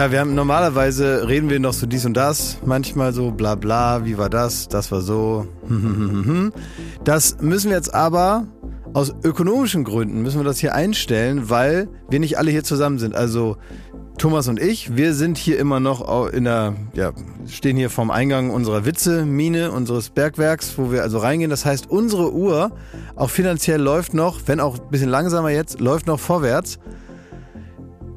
Ja, wir haben normalerweise reden wir noch so dies und das, manchmal so bla bla, wie war das, das war so. Das müssen wir jetzt aber aus ökonomischen Gründen müssen wir das hier einstellen, weil wir nicht alle hier zusammen sind. Also Thomas und ich, wir sind hier immer noch in der, ja, stehen hier vorm Eingang unserer Witze-Mine, unseres Bergwerks, wo wir also reingehen. Das heißt, unsere Uhr auch finanziell läuft noch, wenn auch ein bisschen langsamer jetzt, läuft noch vorwärts.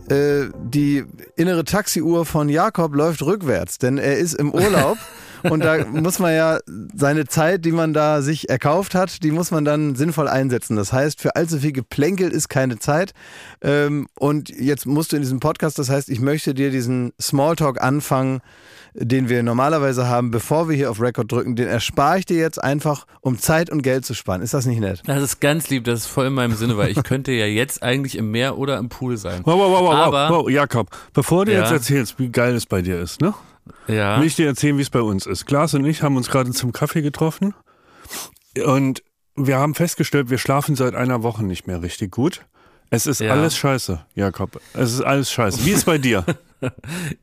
Äh, die innere Taxiuhr von Jakob läuft rückwärts, denn er ist im Urlaub. Und da muss man ja seine Zeit, die man da sich erkauft hat, die muss man dann sinnvoll einsetzen. Das heißt, für allzu viel Geplänkel ist keine Zeit. Ähm, und jetzt musst du in diesem Podcast, das heißt, ich möchte dir diesen Smalltalk anfangen, den wir normalerweise haben, bevor wir hier auf Record drücken, den erspare ich dir jetzt einfach, um Zeit und Geld zu sparen. Ist das nicht nett? Das ist ganz lieb, das ist voll in meinem Sinne, weil ich könnte ja jetzt eigentlich im Meer oder im Pool sein. Wow, wow, wow, Aber, wow, wow, Jakob, bevor du ja. jetzt erzählst, wie geil es bei dir ist, ne? Ja. Will ich dir erzählen, wie es bei uns ist. Klaas und ich haben uns gerade zum Kaffee getroffen und wir haben festgestellt, wir schlafen seit einer Woche nicht mehr richtig gut. Es ist ja. alles scheiße, Jakob. Es ist alles scheiße. Wie ist bei dir?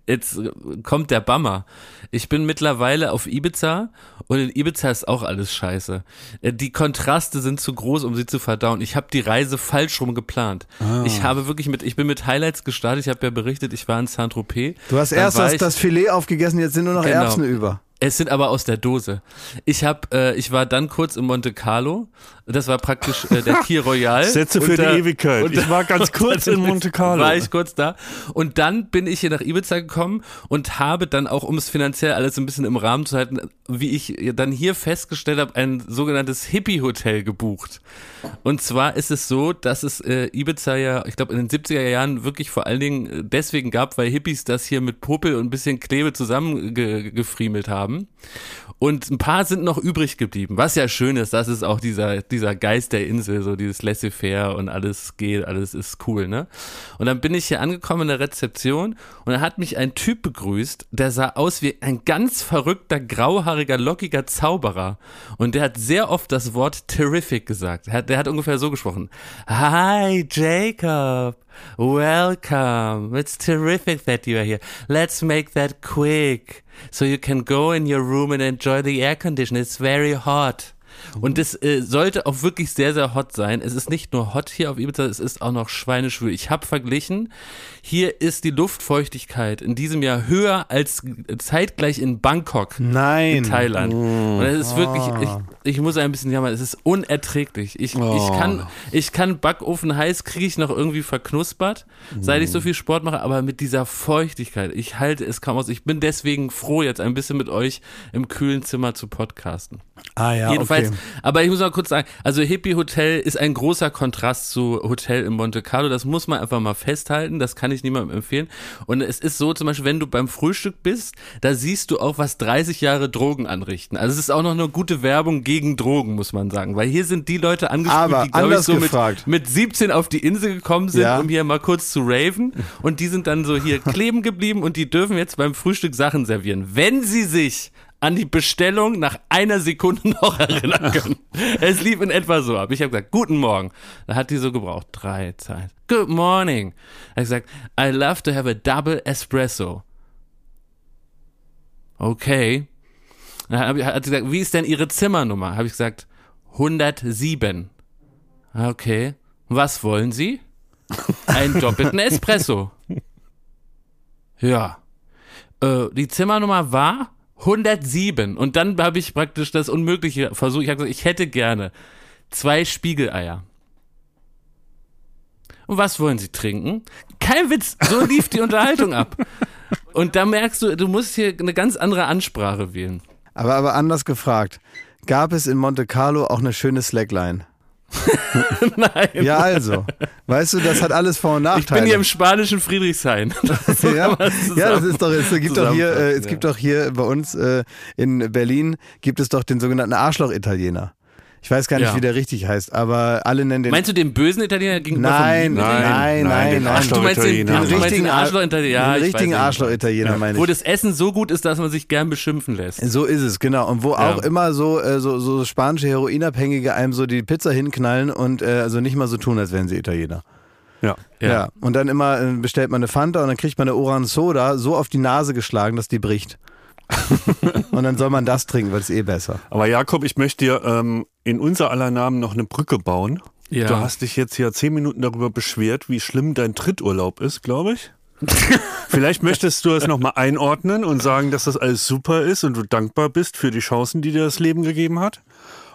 Jetzt kommt der Bammer. Ich bin mittlerweile auf Ibiza und in Ibiza ist auch alles scheiße. Äh, die Kontraste sind zu groß, um sie zu verdauen. Ich habe die Reise falsch rum geplant. Ah. Ich habe wirklich mit, ich bin mit Highlights gestartet. Ich habe ja berichtet, ich war in Saint-Tropez. Du hast erst das, das, Filet aufgegessen, jetzt sind nur noch genau. Erbsen über. Es sind aber aus der Dose. Ich hab, äh, ich war dann kurz in Monte Carlo. Das war praktisch äh, der Key Royal. Sätze für da, die Ewigkeit. Und, ich war ganz kurz in Monte Carlo. War ich kurz da. Und dann bin ich hier nach Ibiza gekommen und habe dann auch, um es finanziell alles ein bisschen im Rahmen zu halten, wie ich dann hier festgestellt habe, ein sogenanntes Hippie-Hotel gebucht. Und zwar ist es so, dass es äh, Ibiza ja, ich glaube, in den 70er Jahren wirklich vor allen Dingen äh, deswegen gab, weil Hippies das hier mit Popel und ein bisschen Klebe zusammengefriemelt haben. Und ein paar sind noch übrig geblieben, was ja schön ist, das ist auch dieser, dieser Geist der Insel, so dieses Laissez-faire und alles geht, alles ist cool, ne? Und dann bin ich hier angekommen in der Rezeption und da hat mich ein Typ begrüßt, der sah aus wie ein ganz verrückter, grauhaariger, lockiger Zauberer. Und der hat sehr oft das Wort terrific gesagt. Der hat, der hat ungefähr so gesprochen. Hi, Jacob. Welcome. It's terrific that you are here. Let's make that quick so you can go in your room and enjoy the air condition. It's very hot. Und es äh, sollte auch wirklich sehr, sehr hot sein. Es ist nicht nur hot hier auf Ibiza, es ist auch noch schweineschwül. Ich habe verglichen, hier ist die Luftfeuchtigkeit in diesem Jahr höher als zeitgleich in Bangkok. Nein. In Thailand. Mm. Und es ist wirklich, ich, ich muss ein bisschen jammern, es ist unerträglich. Ich, oh. ich, kann, ich kann Backofen heiß, kriege ich noch irgendwie verknuspert, seit ich so viel Sport mache, aber mit dieser Feuchtigkeit, ich halte es kaum aus. Ich bin deswegen froh, jetzt ein bisschen mit euch im kühlen Zimmer zu podcasten. Ah ja, Jedenfalls, okay. aber ich muss mal kurz sagen, also Hippie Hotel ist ein großer Kontrast zu Hotel in Monte Carlo. Das muss man einfach mal festhalten. Das kann ich niemandem empfehlen. Und es ist so zum Beispiel, wenn du beim Frühstück bist, da siehst du auch, was 30 Jahre Drogen anrichten. Also es ist auch noch eine gute Werbung gegen Drogen, muss man sagen. Weil hier sind die Leute angesprochen, die, glaube ich, so mit, mit 17 auf die Insel gekommen sind, ja. um hier mal kurz zu raven. Und die sind dann so hier kleben geblieben und die dürfen jetzt beim Frühstück Sachen servieren. Wenn sie sich an die Bestellung nach einer Sekunde noch erinnern können. es lief in etwa so ab. Ich habe gesagt, guten Morgen. Da hat die so gebraucht. Drei Zeit. Good morning. Er hat gesagt, I love to have a double espresso. Okay. Dann hat sie gesagt, wie ist denn Ihre Zimmernummer? Habe ich gesagt, 107. Okay. Was wollen Sie? Einen doppelten Espresso. Ja. Äh, die Zimmernummer war 107. Und dann habe ich praktisch das Unmögliche versucht. Ich habe gesagt, ich hätte gerne zwei Spiegeleier. Und was wollen Sie trinken? Kein Witz, so lief die Unterhaltung ab. Und da merkst du, du musst hier eine ganz andere Ansprache wählen. Aber, aber anders gefragt, gab es in Monte Carlo auch eine schöne Slackline? Nein. Ja, also. Weißt du, das hat alles Vor- und Nachteile. Ich bin hier im spanischen Friedrichshain. So ja, ja, das ist doch, es gibt doch hier, äh, es gibt doch hier bei uns äh, in Berlin gibt es doch den sogenannten Arschloch-Italiener. Ich weiß gar nicht, ja. wie der richtig heißt, aber alle nennen den. Meinst du den bösen Italiener gegenüber nein, nein, nein, nein, nein, Du meinst den, den richtigen Arschloch-Italiener? Ja, den richtigen Arschloch-Italiener meine ich. Wo das Essen so gut ist, dass man sich gern beschimpfen lässt. So ist es, genau. Und wo ja. auch immer so, äh, so, so spanische Heroinabhängige einem so die Pizza hinknallen und äh, also nicht mal so tun, als wären sie Italiener. Ja. ja. Ja. Und dann immer äh, bestellt man eine Fanta und dann kriegt man eine Orange Soda so auf die Nase geschlagen, dass die bricht. und dann soll man das trinken, weil es eh besser. Aber Jakob, ich möchte dir ähm, in unser aller Namen noch eine Brücke bauen. Ja. Du hast dich jetzt hier zehn Minuten darüber beschwert, wie schlimm dein Tritturlaub ist, glaube ich. Vielleicht möchtest du es nochmal einordnen und sagen, dass das alles super ist und du dankbar bist für die Chancen, die dir das Leben gegeben hat.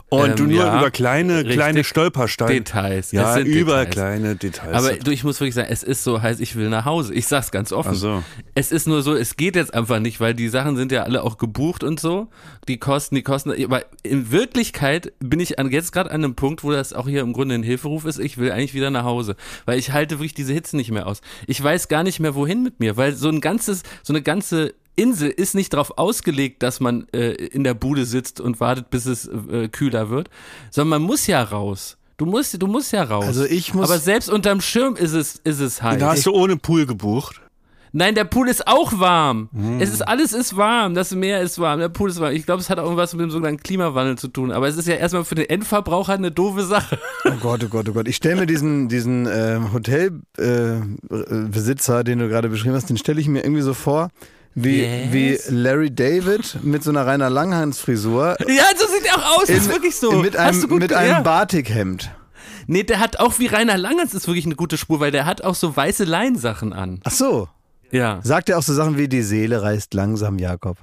Und ähm, du nur ja, über kleine, kleine Stolpersteine. Details. Ja, über Details. kleine Details. Aber du, ich muss wirklich sagen, es ist so heiß, ich will nach Hause. Ich sag's ganz offen. Ach so. Es ist nur so, es geht jetzt einfach nicht, weil die Sachen sind ja alle auch gebucht und so. Die kosten, die kosten. Aber in Wirklichkeit bin ich an, jetzt gerade an einem Punkt, wo das auch hier im Grunde ein Hilferuf ist. Ich will eigentlich wieder nach Hause. Weil ich halte wirklich diese Hitze nicht mehr aus. Ich weiß gar nicht mehr, wohin mit mir, weil so ein ganzes, so eine ganze Insel ist nicht darauf ausgelegt, dass man äh, in der Bude sitzt und wartet, bis es äh, kühler wird, sondern man muss ja raus. Du musst, du musst ja raus. Also ich muss. Aber selbst unterm Schirm ist es, ist es heiß. Da hast du ohne Pool gebucht. Nein, der Pool ist auch warm. Hm. Es ist alles ist warm. Das Meer ist warm. Der Pool ist warm. Ich glaube, es hat auch irgendwas mit dem sogenannten Klimawandel zu tun. Aber es ist ja erstmal für den Endverbraucher eine doofe Sache. Oh Gott, oh Gott, oh Gott. Ich stelle mir diesen, diesen äh, Hotelbesitzer, äh, den du gerade beschrieben hast, den stelle ich mir irgendwie so vor wie, yes. wie Larry David mit so einer Rainer Langhans-Frisur. Ja, so sieht er auch aus, in, ist wirklich so. Mit einem, mit einem ja. Batikhemd. Nee, der hat auch wie Rainer Langhans ist wirklich eine gute Spur, weil der hat auch so weiße Leinsachen an. Ach so. Ja. Sagt er auch so Sachen wie die Seele reißt langsam, Jakob?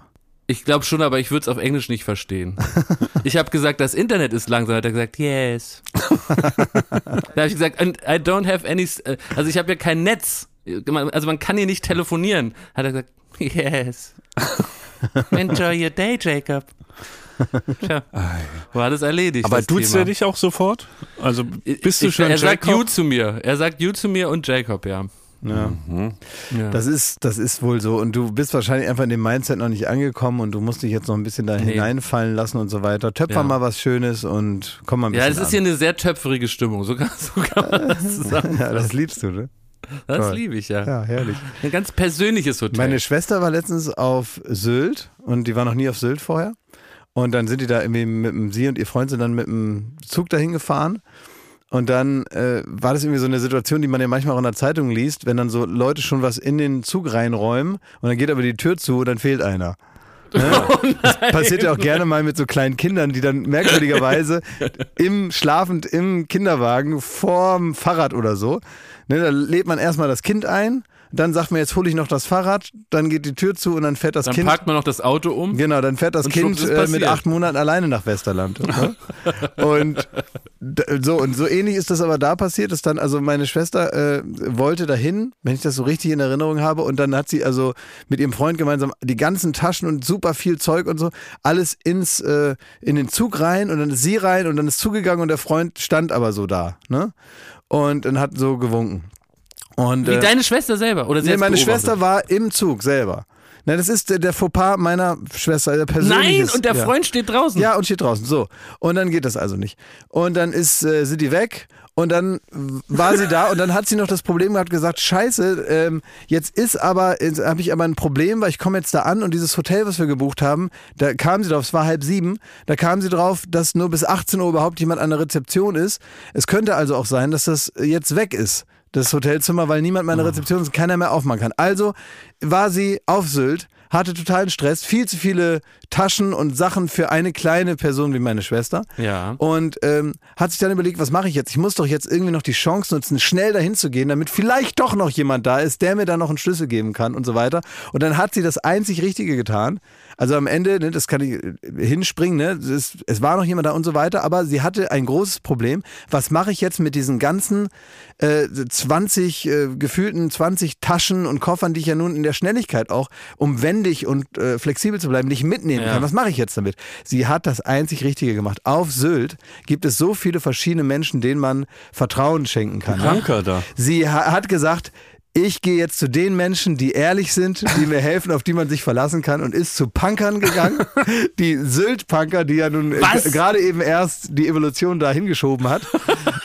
Ich glaube schon, aber ich würde es auf Englisch nicht verstehen. ich habe gesagt, das Internet ist langsam. Hat er gesagt, yes. da habe ich gesagt, I don't have any. Äh, also ich habe ja kein Netz. Also man kann hier nicht telefonieren. Hat er gesagt, Yes. Enjoy your day, Jacob. Tja, war alles erledigt. Aber tut's er dich auch sofort? Also bist du ich, schon Er Jacob? sagt you zu mir. Er sagt you zu mir und Jacob, ja. Ja. Mhm. ja. Das ist, das ist wohl so. Und du bist wahrscheinlich einfach in dem Mindset noch nicht angekommen und du musst dich jetzt noch ein bisschen da nee. hineinfallen lassen und so weiter. Töpfer ja. mal was Schönes und komm mal ein bisschen. Ja, es ist an. hier eine sehr töpferige Stimmung. So kann, so kann man das sagen. ja, das liebst du, ne? Das liebe ich ja. Ja, herrlich. Ein ganz persönliches Hotel. Meine Schwester war letztens auf Sylt und die war noch nie auf Sylt vorher. Und dann sind die da irgendwie mit dem, sie und ihr Freund sind dann mit dem Zug dahin gefahren. Und dann äh, war das irgendwie so eine Situation, die man ja manchmal auch in der Zeitung liest, wenn dann so Leute schon was in den Zug reinräumen und dann geht aber die Tür zu und dann fehlt einer. Ne? Oh das passiert ja auch gerne mal mit so kleinen Kindern, die dann merkwürdigerweise im schlafend im Kinderwagen vorm Fahrrad oder so Ne, da lädt man erstmal das Kind ein, dann sagt man, jetzt hole ich noch das Fahrrad, dann geht die Tür zu und dann fährt das dann Kind. Dann packt man noch das Auto um. Genau, dann fährt das Kind äh, mit acht Monaten alleine nach Westerland. Ne? und so, und so ähnlich ist das aber da passiert, dass dann, also meine Schwester äh, wollte dahin, wenn ich das so richtig in Erinnerung habe, und dann hat sie also mit ihrem Freund gemeinsam die ganzen Taschen und super viel Zeug und so, alles ins, äh, in den Zug rein und dann ist sie rein und dann ist zugegangen und der Freund stand aber so da. Ne? und dann hat so gewunken. Und, Wie äh, deine Schwester selber? Oder nee, meine Schwester war im Zug selber. Na, das ist der, der Fauxpas meiner Schwester, der persönliche. Nein, und der Freund steht draußen. Ja, und steht draußen. So. Und dann geht das also nicht. Und dann ist, äh, sind die weg und dann war sie da und dann hat sie noch das Problem gehabt, gesagt, scheiße, ähm, jetzt ist aber, jetzt habe ich aber ein Problem, weil ich komme jetzt da an und dieses Hotel, was wir gebucht haben, da kam sie drauf, es war halb sieben, da kam sie drauf, dass nur bis 18 Uhr überhaupt jemand an der Rezeption ist. Es könnte also auch sein, dass das jetzt weg ist das Hotelzimmer, weil niemand in der Rezeption ist keiner mehr aufmachen kann. Also war sie auf Sylt, hatte totalen Stress, viel zu viele Taschen und Sachen für eine kleine Person wie meine Schwester. Ja. Und ähm, hat sich dann überlegt, was mache ich jetzt? Ich muss doch jetzt irgendwie noch die Chance nutzen, schnell dahin zu gehen, damit vielleicht doch noch jemand da ist, der mir dann noch einen Schlüssel geben kann und so weiter. Und dann hat sie das einzig Richtige getan. Also am Ende, ne, das kann ich äh, hinspringen, ne, es, es war noch jemand da und so weiter, aber sie hatte ein großes Problem. Was mache ich jetzt mit diesen ganzen äh, 20, äh, gefühlten 20 Taschen und Koffern, die ich ja nun in der Schnelligkeit auch, um wendig und äh, flexibel zu bleiben, nicht mitnehmen ja. kann. Was mache ich jetzt damit? Sie hat das einzig Richtige gemacht. Auf Sylt gibt es so viele verschiedene Menschen, denen man Vertrauen schenken kann. Kranker da. Sie ha hat gesagt, ich gehe jetzt zu den Menschen, die ehrlich sind, die mir helfen, auf die man sich verlassen kann und ist zu Punkern gegangen. die Sylt-Punker, die ja nun äh, gerade eben erst die Evolution da hingeschoben hat.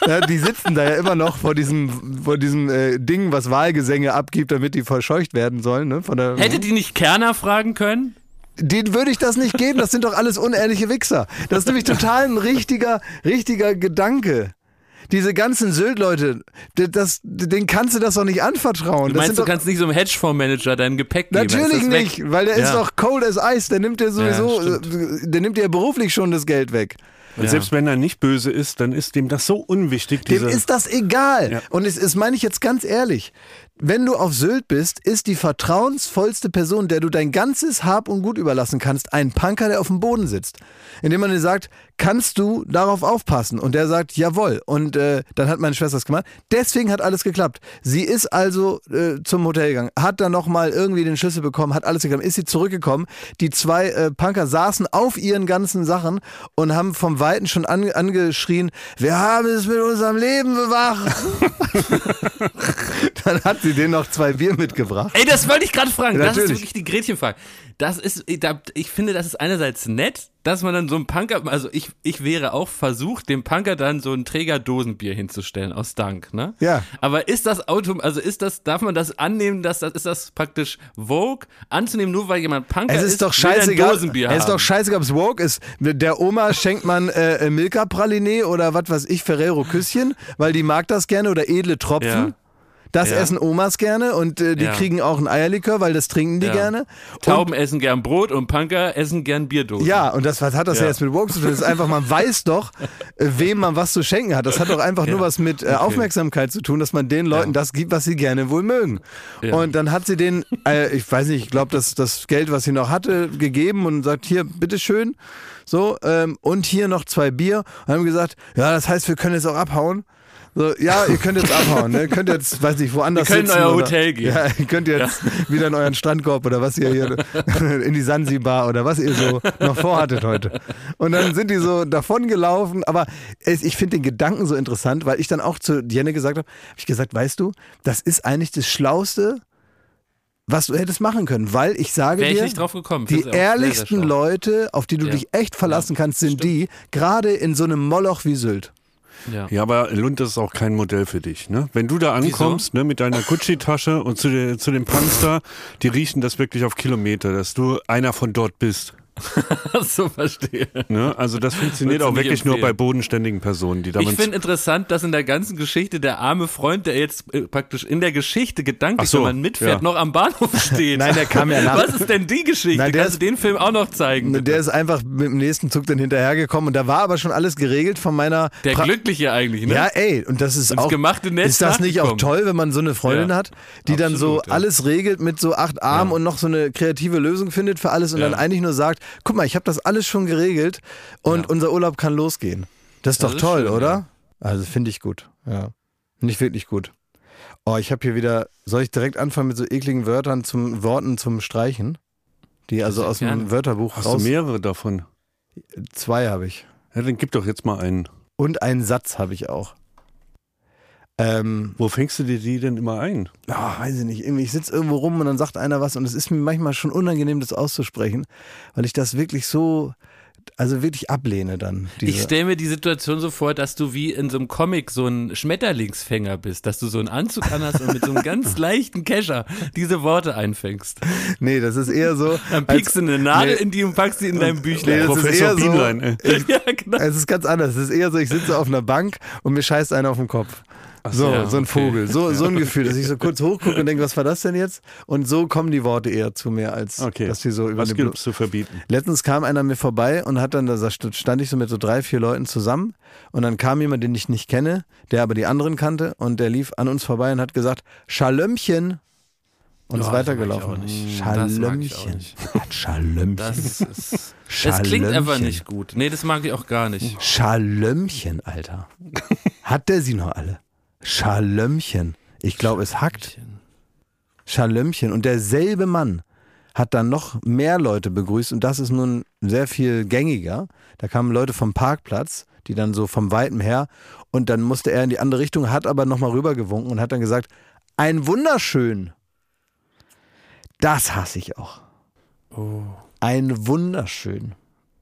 ja, die sitzen da ja immer noch vor diesem, vor diesem äh, Ding, was Wahlgesänge abgibt, damit die verscheucht werden sollen. Ne? Von der, Hätte die nicht Kerner fragen können? Den würde ich das nicht geben. Das sind doch alles unehrliche Wichser. Das ist nämlich total ein richtiger, richtiger Gedanke. Diese ganzen Sylt-Leute, das, den kannst du das doch nicht anvertrauen. Du meinst, du kannst nicht so einem Hedgefondsmanager dein Gepäck geben? Natürlich nicht, weil der ja. ist doch cold as ice. Der nimmt dir sowieso, ja, der nimmt dir beruflich schon das Geld weg. Und ja. selbst wenn er nicht böse ist, dann ist dem das so unwichtig. Dem ist das egal. Ja. Und es, es meine ich jetzt ganz ehrlich wenn du auf Sylt bist, ist die vertrauensvollste Person, der du dein ganzes Hab und Gut überlassen kannst, ein Punker, der auf dem Boden sitzt. Indem man dir sagt, kannst du darauf aufpassen? Und der sagt, jawohl. Und äh, dann hat meine Schwester es gemacht. Deswegen hat alles geklappt. Sie ist also äh, zum Hotel gegangen, hat dann nochmal irgendwie den Schlüssel bekommen, hat alles geklappt, ist sie zurückgekommen. Die zwei äh, Punker saßen auf ihren ganzen Sachen und haben vom Weiten schon an, angeschrien, wir haben es mit unserem Leben bewacht. dann hat sie denen noch zwei Bier mitgebracht. Ey, das wollte ich gerade fragen. Das ist wirklich die Gretchenfrage. Das ist, ich finde, das ist einerseits nett, dass man dann so einen Punker, also ich, ich wäre auch versucht, dem Punker dann so ein Träger Dosenbier hinzustellen aus Dank, ne? Ja. Aber ist das Auto, also ist das, darf man das annehmen, dass das, ist das praktisch Vogue anzunehmen, nur weil jemand Punker ist? Es ist, doch scheißegal. Dosenbier es ist doch scheißegal, ob es Vogue ist. Der Oma schenkt man äh, Milka Praline oder was weiß ich, Ferrero Küsschen, weil die mag das gerne oder edle Tropfen. Ja. Das ja. essen Omas gerne und äh, die ja. kriegen auch ein Eierlikör, weil das trinken die ja. gerne. Tauben und, essen gern Brot und Punker essen gern Bierdosen. Ja, und das was hat das ja, jetzt mit Woke zu tun? Das ist einfach, man weiß doch, äh, wem man was zu schenken hat. Das hat doch einfach nur was mit äh, okay. Aufmerksamkeit zu tun, dass man den Leuten das gibt, was sie gerne wohl mögen. Und dann hat sie den, äh, ich weiß nicht, ich glaube, das, das Geld, was sie noch hatte, gegeben und sagt, hier, bitteschön. So, ähm, und hier noch zwei Bier. Und haben gesagt, ja, das heißt, wir können jetzt auch abhauen. So, ja, ihr könnt jetzt abhauen, ne? Ihr könnt jetzt, weiß nicht, woanders ihr könnt in euer oder, Hotel gehen. Ja, ihr könnt jetzt ja. wieder in euren Strandkorb oder was ihr hier in die Sansibar oder was ihr so noch vorhattet heute. Und dann sind die so davon gelaufen, aber ich finde den Gedanken so interessant, weil ich dann auch zu Jenne gesagt habe, habe ich gesagt, weißt du, das ist eigentlich das Schlauste, was du hättest machen können, weil ich sage Wäre dir, ich die ehrlichsten sehr, sehr Leute, auf die du ja. dich echt verlassen kannst, sind stimmt. die, gerade in so einem Moloch wie Sylt. Ja. ja, aber Lund ist auch kein Modell für dich. Ne? Wenn du da ankommst ne, mit deiner Gucci-Tasche und zu, den, zu dem Panzer, die riechen das wirklich auf Kilometer, dass du einer von dort bist. so verstehe. Ne? Also das funktioniert auch wirklich empfehlen. nur bei bodenständigen Personen, die damit. Ich finde interessant, dass in der ganzen Geschichte der arme Freund, der jetzt äh, praktisch in der Geschichte gedanklich, so, wenn man mitfährt, ja. noch am Bahnhof steht. Nein, der kam ja nach. Was ist denn die Geschichte? Nein, der Kannst ist, du den Film auch noch zeigen? Bitte? Der ist einfach mit dem nächsten Zug dann hinterhergekommen und da war aber schon alles geregelt von meiner. Der pra Glückliche eigentlich, ne? Ja, ey, und das ist und auch. gemachte Netz ist das nicht auch toll, wenn man so eine Freundin ja. hat, die Absolut, dann so ja. alles regelt mit so acht Armen und noch so eine kreative Lösung findet für alles und dann eigentlich nur sagt, guck mal, ich habe das alles schon geregelt und ja. unser Urlaub kann losgehen. Das ist das doch ist toll, schön, oder? Ja. Also finde ich gut. Ja. Nicht wirklich gut. Oh, ich habe hier wieder, soll ich direkt anfangen mit so ekligen Wörtern zum Worten zum Streichen? Die also aus dem gerne. Wörterbuch Hast raus. du mehrere davon? Zwei habe ich. Ja, dann gib doch jetzt mal einen. Und einen Satz habe ich auch. Ähm, Wo fängst du dir die denn immer ein? Oh, weiß ich nicht. Ich sitze irgendwo rum und dann sagt einer was und es ist mir manchmal schon unangenehm, das auszusprechen, weil ich das wirklich so, also wirklich ablehne dann. Diese. Ich stelle mir die Situation so vor, dass du wie in so einem Comic so ein Schmetterlingsfänger bist, dass du so einen Anzug anhast und mit so einem ganz leichten Kescher diese Worte einfängst. Nee, das ist eher so. Dann piekst du eine Nadel nee, in die und packst sie in dein Büchlein. Nee, das Professor ist eher Bienlein. So, ich, ja, genau. Es ist ganz anders. Es ist eher so, ich sitze auf einer Bank und mir scheißt einer auf den Kopf so, ja, so ein okay. Vogel, so, so ein Gefühl, dass ich so kurz hochgucke und denke, was war das denn jetzt? Und so kommen die Worte eher zu mir, als okay. dass sie so über Was gibt es zu verbieten? Letztens kam einer mir vorbei und hat dann, da stand ich so mit so drei, vier Leuten zusammen und dann kam jemand, den ich nicht kenne, der aber die anderen kannte und der lief an uns vorbei und hat gesagt, Schalömmchen. Und oh, ist weitergelaufen. Schalömmchen. Schalömmchen. Das, ist, das klingt einfach nicht gut. Nee, das mag ich auch gar nicht. Schalömmchen, Alter. Hat der sie noch alle? Schalömmchen. Ich glaube, es hackt. Schalömmchen. Und derselbe Mann hat dann noch mehr Leute begrüßt und das ist nun sehr viel gängiger. Da kamen Leute vom Parkplatz, die dann so vom Weiten her und dann musste er in die andere Richtung, hat aber nochmal rübergewunken und hat dann gesagt, ein wunderschön. Das hasse ich auch. Oh. Ein wunderschön.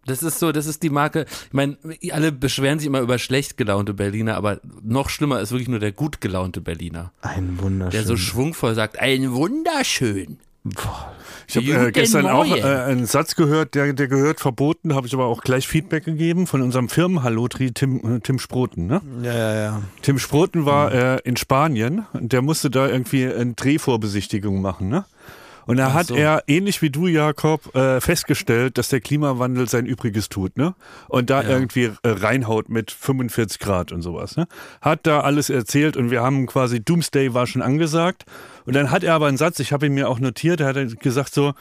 Das ist so, das ist die Marke. Ich meine, alle beschweren sich immer über schlecht gelaunte Berliner, aber noch schlimmer ist wirklich nur der gut gelaunte Berliner. Ein wunderschön. Der so schwungvoll sagt, ein wunderschön. Boah. Ich habe äh, gestern auch äh, einen Satz gehört, der, der gehört verboten, habe ich aber auch gleich Feedback gegeben von unserem Firmenhallotri Tim, äh, Tim Sproten. Ne? Ja, ja, ja. Tim Sproten war mhm. äh, in Spanien und der musste da irgendwie eine Drehvorbesichtigung machen. Ne? Und da hat so. er, ähnlich wie du, Jakob, äh, festgestellt, dass der Klimawandel sein Übriges tut, ne? Und da ja. irgendwie äh, reinhaut mit 45 Grad und sowas, ne? Hat da alles erzählt und wir haben quasi, Doomsday war schon angesagt. Und dann hat er aber einen Satz, ich habe ihn mir auch notiert, er hat gesagt so,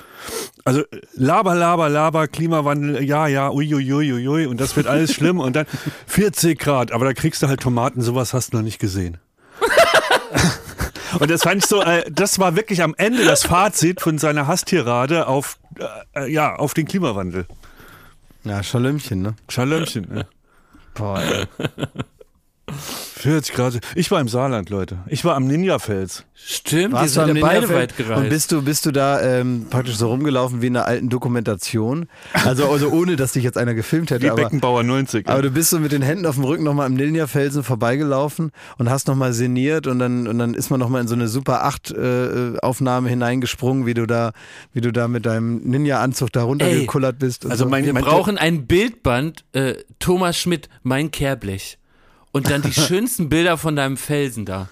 also laber, laber, laber, Klimawandel, ja, ja, uiuiuiui, ui, ui, und das wird alles schlimm und dann 40 Grad, aber da kriegst du halt Tomaten, sowas hast du noch nicht gesehen. Und das fand ich so, äh, das war wirklich am Ende das Fazit von seiner Hasstirade auf, äh, ja, auf den Klimawandel. Ja, Schalömchen, ne? Schalömchen, ne? Boah, ey. 40 Grad. Ich war im Saarland, Leute. Ich war am Ninja-Fels. Stimmt, Warst wir sind ja beide weit gereist. Und bist du, bist du da ähm, praktisch so rumgelaufen wie in einer alten Dokumentation? Also, also ohne, dass dich jetzt einer gefilmt hätte. Wie aber, Beckenbauer 90. Aber du bist so mit den Händen auf dem Rücken nochmal am Ninja-Felsen vorbeigelaufen und hast nochmal sinniert und dann, und dann ist man nochmal in so eine Super 8 äh, Aufnahme hineingesprungen, wie du da, wie du da mit deinem Ninja-Anzug da runtergekullert bist. Also so. mein, wir mein brauchen ein Bildband, äh, Thomas Schmidt, mein Kehrblech. Und dann die schönsten Bilder von deinem Felsen da.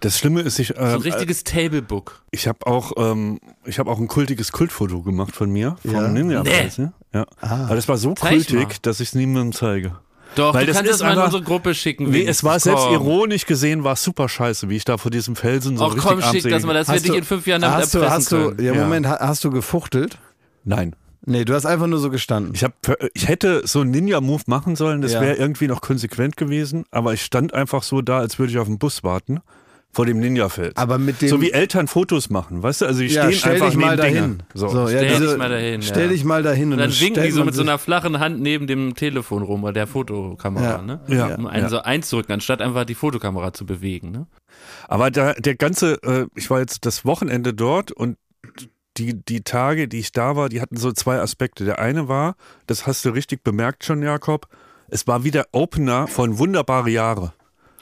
Das Schlimme ist, ich. Äh, so ein ähm, richtiges Tablebook. Ich habe auch, ähm, ich habe auch ein kultiges Kultfoto gemacht von mir, vom ja. Ninja nee. Ja. Ah. Aber das war so Zeig kultig, mal. dass ich es niemandem zeige. Doch, Weil du kannst es mal in unsere Gruppe schicken. Nee, es war selbst ironisch gesehen, war es super scheiße, wie ich da vor diesem Felsen so Auch richtig komm, schick das mal, das werde ich in fünf Jahren damit hast du, hast du, ja, Moment, ja. hast du gefuchtelt? Nein. Nee, du hast einfach nur so gestanden. Ich, hab, ich hätte so einen Ninja-Move machen sollen, das ja. wäre irgendwie noch konsequent gewesen, aber ich stand einfach so da, als würde ich auf den Bus warten vor dem Ninja-Feld. Aber mit dem so wie Eltern Fotos machen, weißt du? Also die ja, stehen einfach dich mal dahin. So. so ja, stell dich mal dahin. Stell dich mal dahin und, und dann winken die so mit so einer flachen Hand neben dem Telefon rum oder der Fotokamera, ja. ne? Ja. Um einen so einzurücken, anstatt einfach die Fotokamera zu bewegen, ne? Aber da, der ganze, äh, ich war jetzt das Wochenende dort und die, die Tage, die ich da war, die hatten so zwei Aspekte. Der eine war, das hast du richtig bemerkt schon, Jakob, es war wie der Opener von Wunderbare Jahre.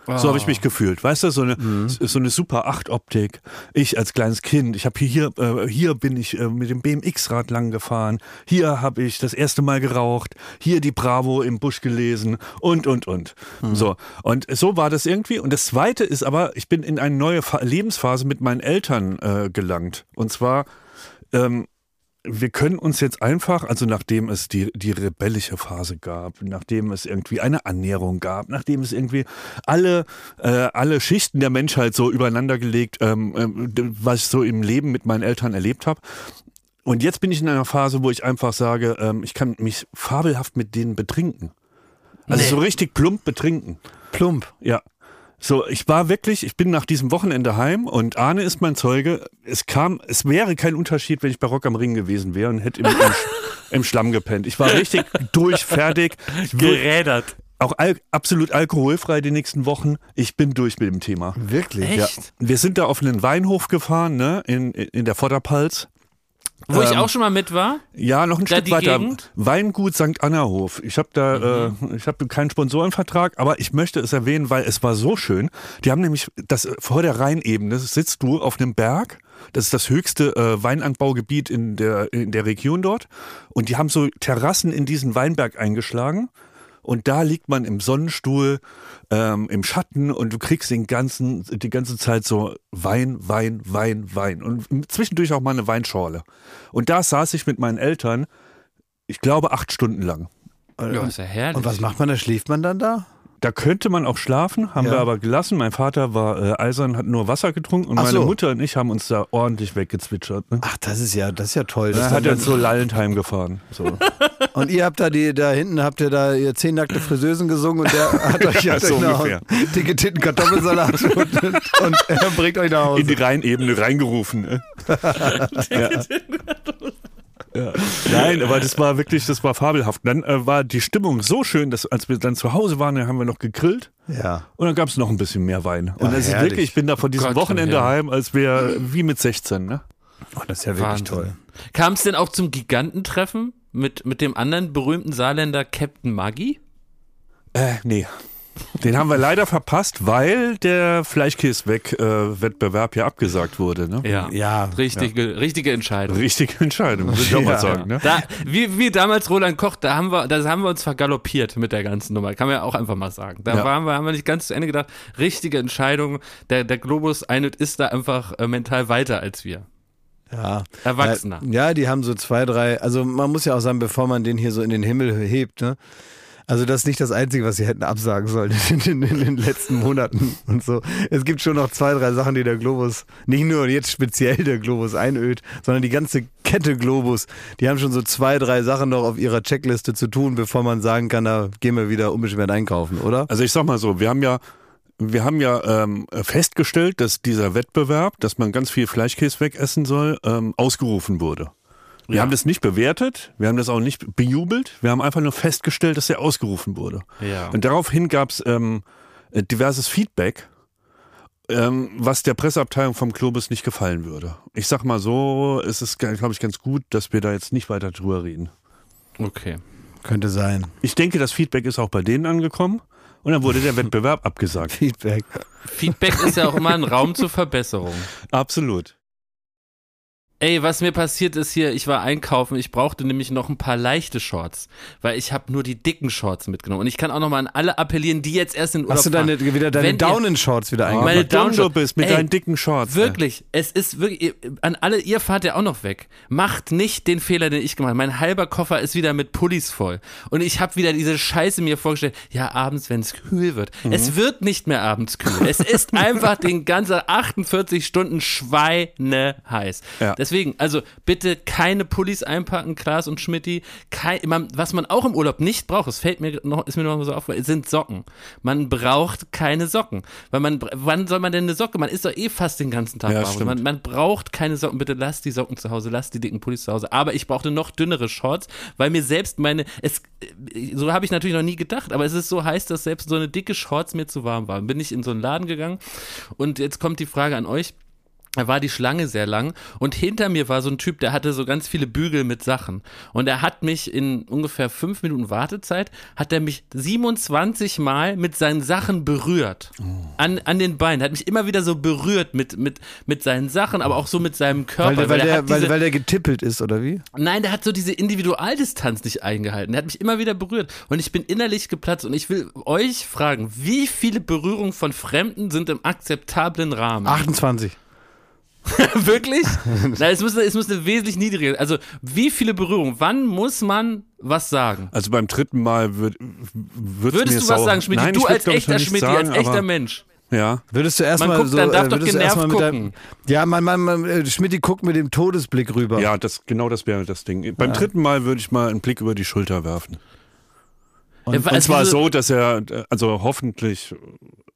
Oh. So habe ich mich ah. gefühlt. Weißt du, so eine, mhm. so eine Super 8 Optik. Ich als kleines Kind, ich habe hier, äh, hier bin ich äh, mit dem BMX-Rad lang gefahren. Hier habe ich das erste Mal geraucht. Hier die Bravo im Busch gelesen und, und, und. Mhm. So. Und so war das irgendwie. Und das zweite ist aber, ich bin in eine neue Lebensphase mit meinen Eltern äh, gelangt. Und zwar ähm, wir können uns jetzt einfach, also nachdem es die, die rebellische Phase gab, nachdem es irgendwie eine Annäherung gab, nachdem es irgendwie alle, äh, alle Schichten der Menschheit so übereinander gelegt, ähm, äh, was ich so im Leben mit meinen Eltern erlebt habe. Und jetzt bin ich in einer Phase, wo ich einfach sage, ähm, ich kann mich fabelhaft mit denen betrinken. Also nee. so richtig plump betrinken. Plump? Ja. So, ich war wirklich, ich bin nach diesem Wochenende heim und Arne ist mein Zeuge. Es kam, es wäre kein Unterschied, wenn ich bei Rock am Ring gewesen wäre und hätte im, im, im Schlamm gepennt. Ich war richtig durch, fertig. Gerädert. Auch al absolut alkoholfrei die nächsten Wochen. Ich bin durch mit dem Thema. Wirklich? Echt? Ja. Wir sind da auf einen Weinhof gefahren, ne, in, in der Vorderpalz. Wo ähm, ich auch schon mal mit war? Ja, noch ein Stück weiter. Gegend? Weingut St. Anna-Hof. Ich habe da, mhm. äh, ich habe keinen Sponsorenvertrag, aber ich möchte es erwähnen, weil es war so schön. Die haben nämlich das vor der Rheinebene sitzt du auf einem Berg. Das ist das höchste äh, Weinanbaugebiet in der in der Region dort. Und die haben so Terrassen in diesen Weinberg eingeschlagen. Und da liegt man im Sonnenstuhl, ähm, im Schatten und du kriegst den ganzen, die ganze Zeit so Wein, Wein, Wein, Wein. Und zwischendurch auch mal eine Weinschorle. Und da saß ich mit meinen Eltern, ich glaube, acht Stunden lang. Ja, ist ja herrlich. Und was macht man da? Schläft man dann da? Da könnte man auch schlafen, haben ja. wir aber gelassen. Mein Vater war äh, eisern, hat nur Wasser getrunken und Ach meine so. Mutter und ich haben uns da ordentlich weggezwitschert. Ne? Ach, das ist ja, das ist ja toll. Da hat er so lallend heimgefahren. So. und ihr habt da die, da hinten habt ihr da ihr zehn nackte Friseusen gesungen und der hat euch, hat so euch ungefähr. dicke Titten Kartoffelsalat und, und, er bringt euch nach Hause. In die Rheinebene reingerufen. Ne? ja. Ja. Nein, aber das war wirklich, das war fabelhaft. Dann äh, war die Stimmung so schön, dass als wir dann zu Hause waren, dann haben wir noch gegrillt. Ja. Und dann gab es noch ein bisschen mehr Wein. Und ja, es ist wirklich, ich bin da von diesem Gott, Wochenende ja. heim, als wäre wie mit 16. Ne? Oh, das ist ja wirklich Wahnsinn. toll. Kam es denn auch zum Gigantentreffen mit, mit dem anderen berühmten Saarländer Captain Maggi? Äh, nee. Den haben wir leider verpasst, weil der Fleischkäse-Wettbewerb äh, ja abgesagt wurde. Ne? Ja, ja, richtige, ja. richtige Entscheidung. Richtige Entscheidung, muss ich auch mal sagen. Ne? Da, wie, wie damals Roland Koch, da haben wir, da haben wir uns vergaloppiert mit der ganzen Nummer. Kann man ja auch einfach mal sagen. Da ja. waren wir, haben wir nicht ganz zu Ende gedacht. Richtige Entscheidung. Der, der Globus Einut ist da einfach äh, mental weiter als wir. Ja. Erwachsener. Ja, die haben so zwei, drei, also man muss ja auch sagen, bevor man den hier so in den Himmel hebt, ne? Also das ist nicht das Einzige, was sie hätten absagen sollen in, in, den letzten Monaten und so. Es gibt schon noch zwei, drei Sachen, die der Globus, nicht nur jetzt speziell der Globus einölt, sondern die ganze Kette Globus, die haben schon so zwei, drei Sachen noch auf ihrer Checkliste zu tun, bevor man sagen kann, da gehen wir wieder unbeschwert einkaufen, oder? Also ich sag mal so, wir haben ja wir haben ja ähm, festgestellt, dass dieser Wettbewerb, dass man ganz viel Fleischkäse wegessen soll, ähm, ausgerufen wurde. Wir ja. haben das nicht bewertet, wir haben das auch nicht bejubelt, wir haben einfach nur festgestellt, dass er ausgerufen wurde. Ja. Und daraufhin gab es ähm, diverses Feedback, ähm, was der Presseabteilung vom Globus nicht gefallen würde. Ich sag mal so, es ist, glaube ich, ganz gut, dass wir da jetzt nicht weiter drüber reden. Okay. Könnte sein. Ich denke, das Feedback ist auch bei denen angekommen. Und dann wurde der Wettbewerb abgesagt. Feedback. Feedback ist ja auch immer ein Raum zur Verbesserung. Absolut. Ey, was mir passiert ist hier, ich war einkaufen, ich brauchte nämlich noch ein paar leichte Shorts, weil ich habe nur die dicken Shorts mitgenommen. Und ich kann auch noch mal an alle appellieren, die jetzt erst in Urlaub Hast du deine, fahren. wieder deine Down-in-Shorts wieder eingekauft? Meine Down du bist mit ey, deinen dicken Shorts. Wirklich, ey. es ist wirklich, an alle, ihr fahrt ja auch noch weg. Macht nicht den Fehler, den ich gemacht habe. Mein halber Koffer ist wieder mit Pullis voll. Und ich habe wieder diese Scheiße mir vorgestellt, ja, abends, wenn es kühl wird. Mhm. Es wird nicht mehr abends kühl. es ist einfach den ganzen 48 Stunden Schweine heiß. Ja. Deswegen, also bitte keine Pullis einpacken, Klaas und Schmidti. Kein, man, was man auch im Urlaub nicht braucht, das fällt mir noch, ist mir noch so aufgefallen, sind Socken. Man braucht keine Socken. Weil man, wann soll man denn eine Socke? Man ist doch eh fast den ganzen Tag ja, man, man, braucht keine Socken. Bitte lasst die Socken zu Hause, lasst die dicken Pullis zu Hause. Aber ich brauchte noch dünnere Shorts, weil mir selbst meine, es, so habe ich natürlich noch nie gedacht, aber es ist so heiß, dass selbst so eine dicke Shorts mir zu warm war. Bin ich in so einen Laden gegangen und jetzt kommt die Frage an euch da war die Schlange sehr lang und hinter mir war so ein Typ, der hatte so ganz viele Bügel mit Sachen und er hat mich in ungefähr fünf Minuten Wartezeit, hat er mich 27 Mal mit seinen Sachen berührt. Oh. An, an den Beinen, hat mich immer wieder so berührt mit, mit, mit seinen Sachen, aber auch so mit seinem Körper. Weil, weil, weil der, diese, weil, der getippelt ist, oder wie? Nein, der hat so diese Individualdistanz nicht eingehalten. Der hat mich immer wieder berührt und ich bin innerlich geplatzt und ich will euch fragen, wie viele Berührungen von Fremden sind im akzeptablen Rahmen? 28. Wirklich? Nein, es muss, es muss eine wesentlich niedrigere. Also, wie viele Berührungen? Wann muss man was sagen? Also beim dritten Mal würd, würdest du was sagen, Schmidt? Du als echter Schmidt, als echter Mensch. Ja. Würdest du erstmal so. Dann darf äh, doch genervt gucken. Deinem, ja, man, man, man äh, Schmidt guckt mit dem Todesblick rüber. Ja, das, genau das wäre das Ding. Beim ja. dritten Mal würde ich mal einen Blick über die Schulter werfen. Und, ja, also und zwar so, dass er, also hoffentlich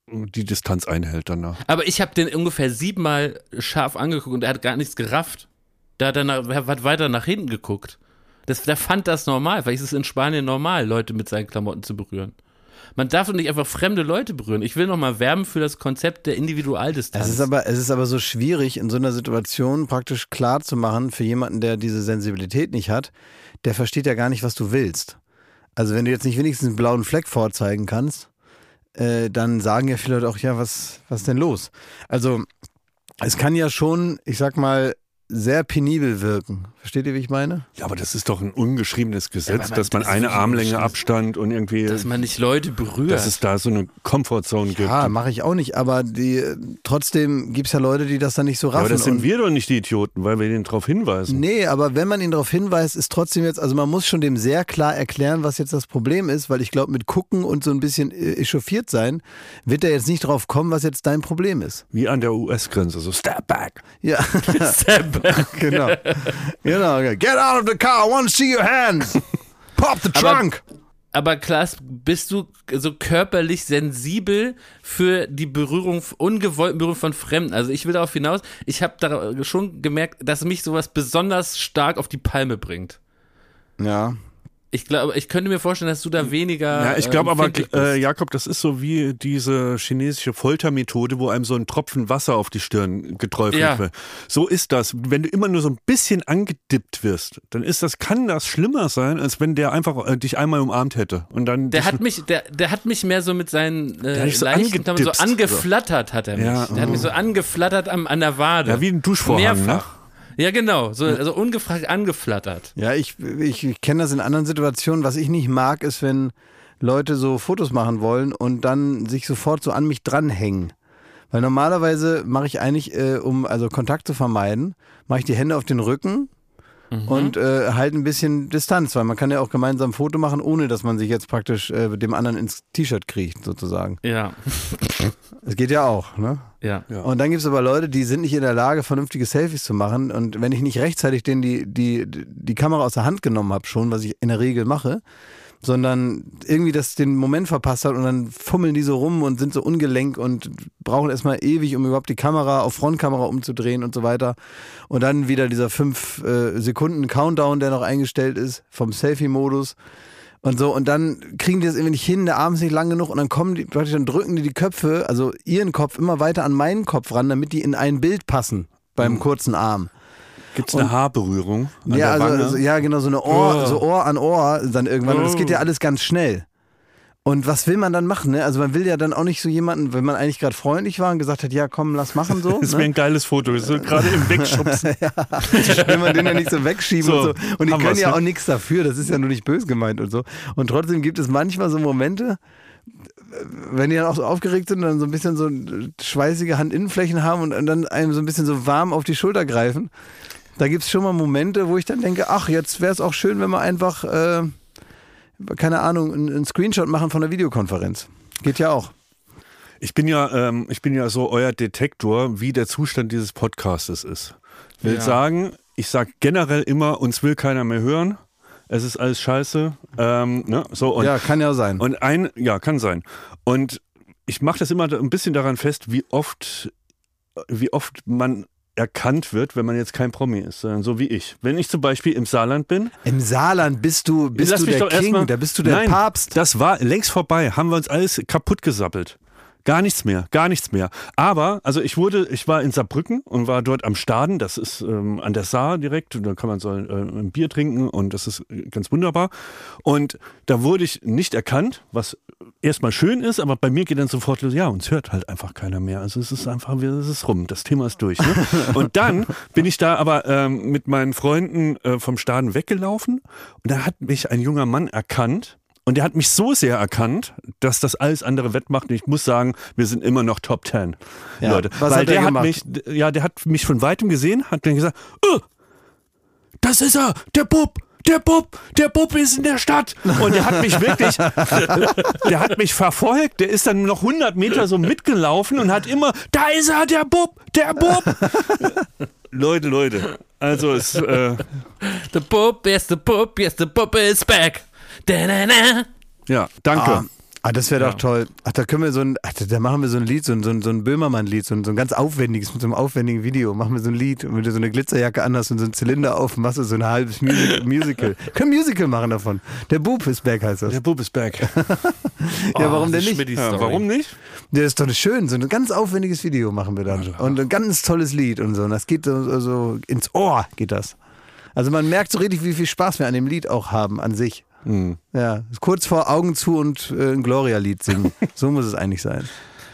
die Distanz einhält danach. Aber ich habe den ungefähr siebenmal scharf angeguckt und er hat gar nichts gerafft. Da hat er, nach, er hat weiter nach hinten geguckt. Das, der fand das normal, weil es ist in Spanien normal, Leute mit seinen Klamotten zu berühren. Man darf doch nicht einfach fremde Leute berühren. Ich will nochmal werben für das Konzept der Individualdistanz. Es ist, aber, es ist aber so schwierig, in so einer Situation praktisch klar zu machen für jemanden, der diese Sensibilität nicht hat, der versteht ja gar nicht, was du willst. Also wenn du jetzt nicht wenigstens einen blauen Fleck vorzeigen kannst, äh, dann sagen ja viele Leute auch, ja, was, was denn los? Also es kann ja schon, ich sag mal, sehr penibel wirken. Versteht ihr, wie ich meine? Ja, aber das ist doch ein ungeschriebenes Gesetz, ja, man, dass man das eine Armlänge Abstand und irgendwie. Dass man nicht Leute berührt. Dass es da so eine Comfortzone gibt. Ja, mache ich auch nicht, aber die, trotzdem gibt es ja Leute, die das dann nicht so raffen. Ja, aber das sind wir doch nicht die Idioten, weil wir ihnen darauf hinweisen. Nee, aber wenn man ihn darauf hinweist, ist trotzdem jetzt, also man muss schon dem sehr klar erklären, was jetzt das Problem ist, weil ich glaube, mit gucken und so ein bisschen echauffiert sein, wird er jetzt nicht drauf kommen, was jetzt dein Problem ist. Wie an der US-Grenze, so Step back. Ja. Step genau. genau. Get out of the car, I want to see your hands. Pop the trunk. Aber, aber Klaas, bist du so körperlich sensibel für die Berührung, ungewollten Berührung von Fremden? Also ich will darauf hinaus, ich habe da schon gemerkt, dass mich sowas besonders stark auf die Palme bringt. Ja. Ich glaube, ich könnte mir vorstellen, dass du da weniger. Ja, ich glaube äh, aber, äh, Jakob, das ist so wie diese chinesische Foltermethode, wo einem so ein Tropfen Wasser auf die Stirn geträufelt ja. wird. So ist das. Wenn du immer nur so ein bisschen angedippt wirst, dann ist das, kann das schlimmer sein, als wenn der einfach äh, dich einmal umarmt hätte. Und dann der hat mich, der, der hat mich mehr so mit seinen äh, so Leichen so angeflattert, hat er mich. Ja, der hat mich so angeflattert am, an der Wade. Ja, wie ein Duschvorhang. Ne? Mehrfach. Ne? Ja, genau. So, also ungefragt angeflattert. Ja, ich, ich, ich kenne das in anderen Situationen. Was ich nicht mag, ist, wenn Leute so Fotos machen wollen und dann sich sofort so an mich dranhängen. Weil normalerweise mache ich eigentlich, äh, um also Kontakt zu vermeiden, mache ich die Hände auf den Rücken mhm. und äh, halt ein bisschen Distanz, weil man kann ja auch gemeinsam ein Foto machen, ohne dass man sich jetzt praktisch äh, dem anderen ins T-Shirt kriecht, sozusagen. Ja. Es geht ja auch, ne? Ja. ja. Und dann gibt es aber Leute, die sind nicht in der Lage, vernünftige Selfies zu machen. Und wenn ich nicht rechtzeitig denen die, die, die Kamera aus der Hand genommen habe, schon, was ich in der Regel mache, sondern irgendwie das den Moment verpasst hat und dann fummeln die so rum und sind so ungelenk und brauchen erstmal ewig, um überhaupt die Kamera auf Frontkamera umzudrehen und so weiter. Und dann wieder dieser 5 äh, Sekunden Countdown, der noch eingestellt ist vom Selfie-Modus. Und so, und dann kriegen die das irgendwie nicht hin, der Arm ist nicht lang genug und dann kommen die, praktisch dann drücken die die Köpfe, also ihren Kopf immer weiter an meinen Kopf ran, damit die in ein Bild passen beim mhm. kurzen Arm. Gibt es eine Haarberührung? ja, also, also, ja, genau, so eine Ohr, oh. so Ohr an Ohr dann irgendwann. Oh. Und das geht ja alles ganz schnell. Und was will man dann machen? Ne? Also man will ja dann auch nicht so jemanden, wenn man eigentlich gerade freundlich war und gesagt hat, ja komm, lass machen so. das wäre ne? ein geiles Foto, so gerade im Wegschubsen. ja, will man den ja nicht so wegschieben so, und so. Und die können ja ne? auch nichts dafür, das ist ja nur nicht böse gemeint und so. Und trotzdem gibt es manchmal so Momente, wenn die dann auch so aufgeregt sind und dann so ein bisschen so schweißige Handinnenflächen haben und dann einem so ein bisschen so warm auf die Schulter greifen, da gibt es schon mal Momente, wo ich dann denke, ach, jetzt wäre es auch schön, wenn wir einfach, äh, keine Ahnung, einen Screenshot machen von der Videokonferenz. Geht ja auch. Ich bin ja, ähm, ich bin ja so euer Detektor, wie der Zustand dieses Podcastes ist. Ich will ja. sagen, ich sage generell immer, uns will keiner mehr hören. Es ist alles scheiße. Ähm, ne? so, und, ja, kann ja sein. Und ein, ja, kann sein. Und ich mache das immer ein bisschen daran fest, wie oft, wie oft man erkannt wird, wenn man jetzt kein Promi ist, sondern so wie ich. Wenn ich zum Beispiel im Saarland bin. Im Saarland bist du, bist du der King, mal, da bist du der nein, Papst. Das war längst vorbei, haben wir uns alles kaputt gesappelt. Gar nichts mehr, gar nichts mehr. Aber, also ich wurde, ich war in Saarbrücken und war dort am Staden, das ist ähm, an der Saar direkt, und da kann man so äh, ein Bier trinken und das ist ganz wunderbar. Und da wurde ich nicht erkannt, was erstmal schön ist, aber bei mir geht dann sofort los, ja, uns hört halt einfach keiner mehr. Also es ist einfach, es ist rum, das Thema ist durch. Ne? und dann bin ich da aber ähm, mit meinen Freunden äh, vom Staden weggelaufen und da hat mich ein junger Mann erkannt und der hat mich so sehr erkannt, dass das alles andere wettmacht. Und ich muss sagen, wir sind immer noch Top Ten, ja, Leute. Was Weil hat der, der hat mich, ja, der hat mich von weitem gesehen, hat dann gesagt, oh, das ist er, der Bub. Der Bub, der Bub ist in der Stadt. Und der hat mich wirklich, der hat mich verfolgt. Der ist dann noch 100 Meter so mitgelaufen und hat immer, da ist er, der Bub, der Bub. Leute, Leute. Also es, äh, The Bub, yes, the Bub, yes, the Bub is back. Da, da, da. Ja, danke. Ah. Ah, das wäre ja. doch toll. Ach, da können wir so ein, ach, da machen wir so ein Lied, so ein, so ein, so ein Böhmermann-Lied, so ein, so ein ganz aufwendiges, mit so einem aufwendigen Video. Machen wir so ein Lied, und wenn du so eine Glitzerjacke anhast und so einen Zylinder auf, machst du so ein halbes Musical. Musical. können Musical machen davon. Der Boob ist back, heißt das. Der Boob ist back. ja, warum oh, denn nicht? Ja, warum nicht? Der ist doch schön. So ein ganz aufwendiges Video machen wir dann. Also, und ein ganz tolles Lied und so. Und das geht so, so ins Ohr, geht das. Also man merkt so richtig, wie viel Spaß wir an dem Lied auch haben, an sich. Mhm. Ja, kurz vor Augen zu und äh, ein Gloria-Lied singen. so muss es eigentlich sein.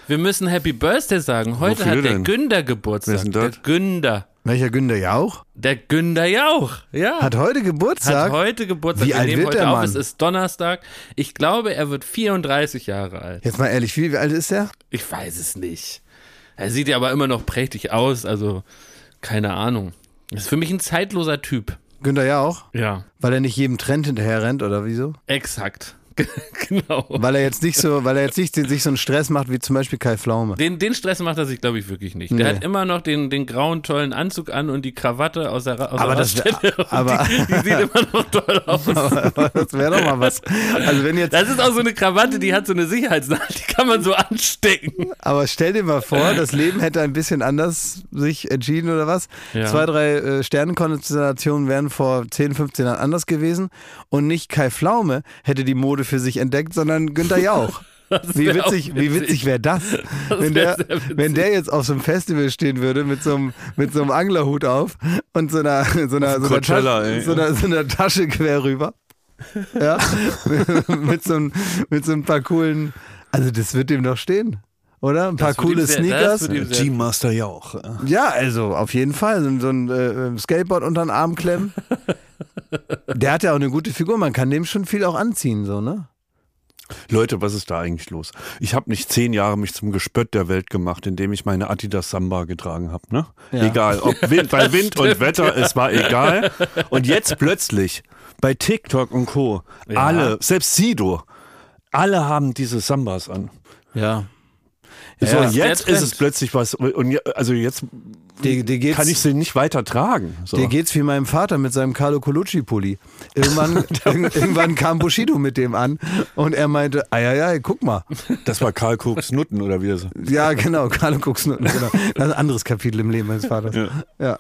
Wir müssen Happy Birthday sagen. Heute Wofür hat der denn? Günder Geburtstag. Wer ist denn der Günder. Welcher Günder Jauch? Der Günder Jauch, ja. Hat heute Geburtstag? Hat heute Geburtstag. Wie Wir alt nehmen wird heute der auf. Mann? Es ist Donnerstag. Ich glaube, er wird 34 Jahre alt. Jetzt mal ehrlich, wie, wie alt ist er? Ich weiß es nicht. Er sieht ja aber immer noch prächtig aus, also keine Ahnung. Ist für mich ein zeitloser Typ. Günther ja auch? Ja. Weil er nicht jedem Trend hinterher rennt oder wieso? Exakt. genau. Weil er jetzt nicht so, weil er jetzt nicht sich so einen Stress macht wie zum Beispiel Kai Pflaume. Den, den Stress macht er sich, glaube ich, wirklich nicht. Der hat immer noch den, den grauen, tollen Anzug an und die Krawatte aus der, aus aber der das, aber, die, die, sieht immer noch toll aus. Aber, aber das wäre doch mal was. Also wenn jetzt, das ist auch so eine Krawatte, die hat so eine Sicherheitsnaht, die kann man so anstecken. Aber stell dir mal vor, das Leben hätte ein bisschen anders sich entschieden oder was. Ja. Zwei, drei äh, Sternenkonstellationen wären vor 10, 15 Jahren anders gewesen und nicht Kai Pflaume hätte die Mode für sich entdeckt, sondern Günther Jauch. Wie witzig, witzig. wie witzig wäre das, das wenn, der, wenn der jetzt auf so einem Festival stehen würde mit so einem, mit so einem Anglerhut auf und so einer, so einer, so einer, Tasche, so einer, so einer Tasche quer rüber. Ja, mit, so einem, mit so ein paar coolen, also das wird dem doch stehen oder? Ein paar coole sehr, Sneakers. G-Master ja auch. Ja, also auf jeden Fall. So, so ein äh, Skateboard unter den Arm klemmen. Der hat ja auch eine gute Figur. Man kann dem schon viel auch anziehen, so, ne? Leute, was ist da eigentlich los? Ich habe nicht zehn Jahre mich zum Gespött der Welt gemacht, indem ich meine Adidas Samba getragen habe. Ne? Ja. Egal, ob Wind, bei Wind und Wetter, es war egal. Und jetzt plötzlich bei TikTok und Co. Ja. Alle, selbst Sido, alle haben diese Sambas an. Ja. So, ja, jetzt ist es plötzlich was. Und also jetzt die, die kann ich sie nicht weiter tragen. So. Dir geht's wie meinem Vater mit seinem Carlo Colucci-Pulli. Irgendwann, irgendwann kam Bushido mit dem an und er meinte, ei, guck mal. Das war Karl Cooks Nutten oder wie das? Ja, genau, Karl Cooks Nutten. Genau. Das ist ein anderes Kapitel im Leben meines Vaters. Ja. Ja.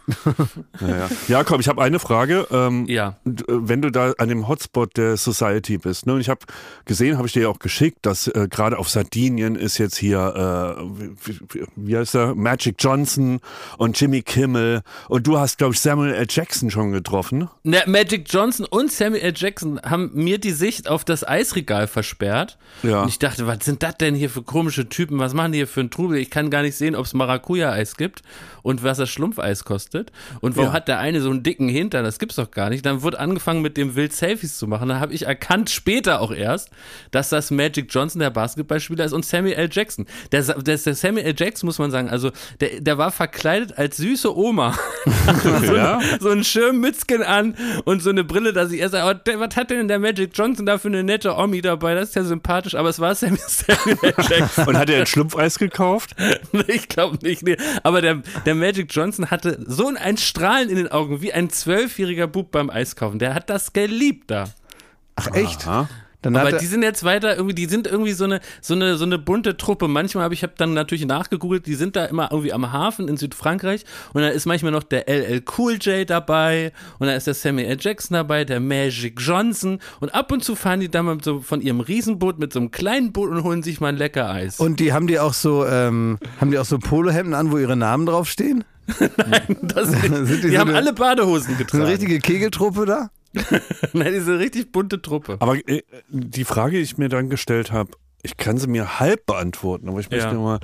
ja, Jakob, ich habe eine Frage. Ähm, ja. Äh, wenn du da an dem Hotspot der Society bist, ne, und ich habe gesehen, habe ich dir ja auch geschickt, dass äh, gerade auf Sardinien ist jetzt hier, äh, wie, wie heißt er, Magic Johnson und Jimmy Kimmel und du hast, glaube ich, Samuel L. Jackson schon getroffen. Na, Magic Johnson und Samuel L. Jackson haben mir die Sicht auf das Eisregal versperrt. Ja. Und ich dachte, was sind das denn hier für komische Typen? Was machen die hier für einen Trubel? Ich kann gar nicht sehen, ob es Maracuja-Eis gibt und was das Schlumpfeis kostet. Und warum ja. hat der eine so einen dicken Hintern? Das gibt's doch gar nicht. Dann wurde angefangen mit dem Wild Selfies zu machen. Da habe ich erkannt, später auch erst, dass das Magic Johnson, der Basketballspieler ist, und Samuel L. Jackson. Der, der, der Samuel L. Jackson, muss man sagen, also der, der war verkleidet als süße Oma. so, ja? ein, so einen schönen Mützchen an und so eine Brille, dass ich erst sage, oh, was hat denn der Magic Johnson da für eine nette Omi dabei? Das ist ja sympathisch, aber es war Samuel, Samuel L. Jackson. und hat er ein Schlumpfeis gekauft? ich glaube nicht, nee. Aber der, der Magic Johnson hatte so ein Strahlen in den Augen, wie ein zwölfjähriger Bub beim Eiskaufen. Der hat das geliebt da. Ach echt? Aha. Dann aber die sind jetzt weiter irgendwie, die sind irgendwie so eine so eine so eine bunte Truppe. Manchmal habe ich habe dann natürlich nachgegoogelt, die sind da immer irgendwie am Hafen in Südfrankreich und da ist manchmal noch der LL Cool J dabei und da ist der Samuel L. Jackson dabei, der Magic Johnson und ab und zu fahren die dann mal so von ihrem Riesenboot mit so einem kleinen Boot und holen sich mal ein lecker Eis. Und die haben die auch so ähm, haben die auch so Polohemden an, wo ihre Namen draufstehen? Nein, das nicht. die, die haben alle Badehosen getragen. Eine richtige Kegeltruppe da? Nein, diese richtig bunte Truppe. Aber äh, die Frage, die ich mir dann gestellt habe, ich kann sie mir halb beantworten, aber ich möchte ja. mal,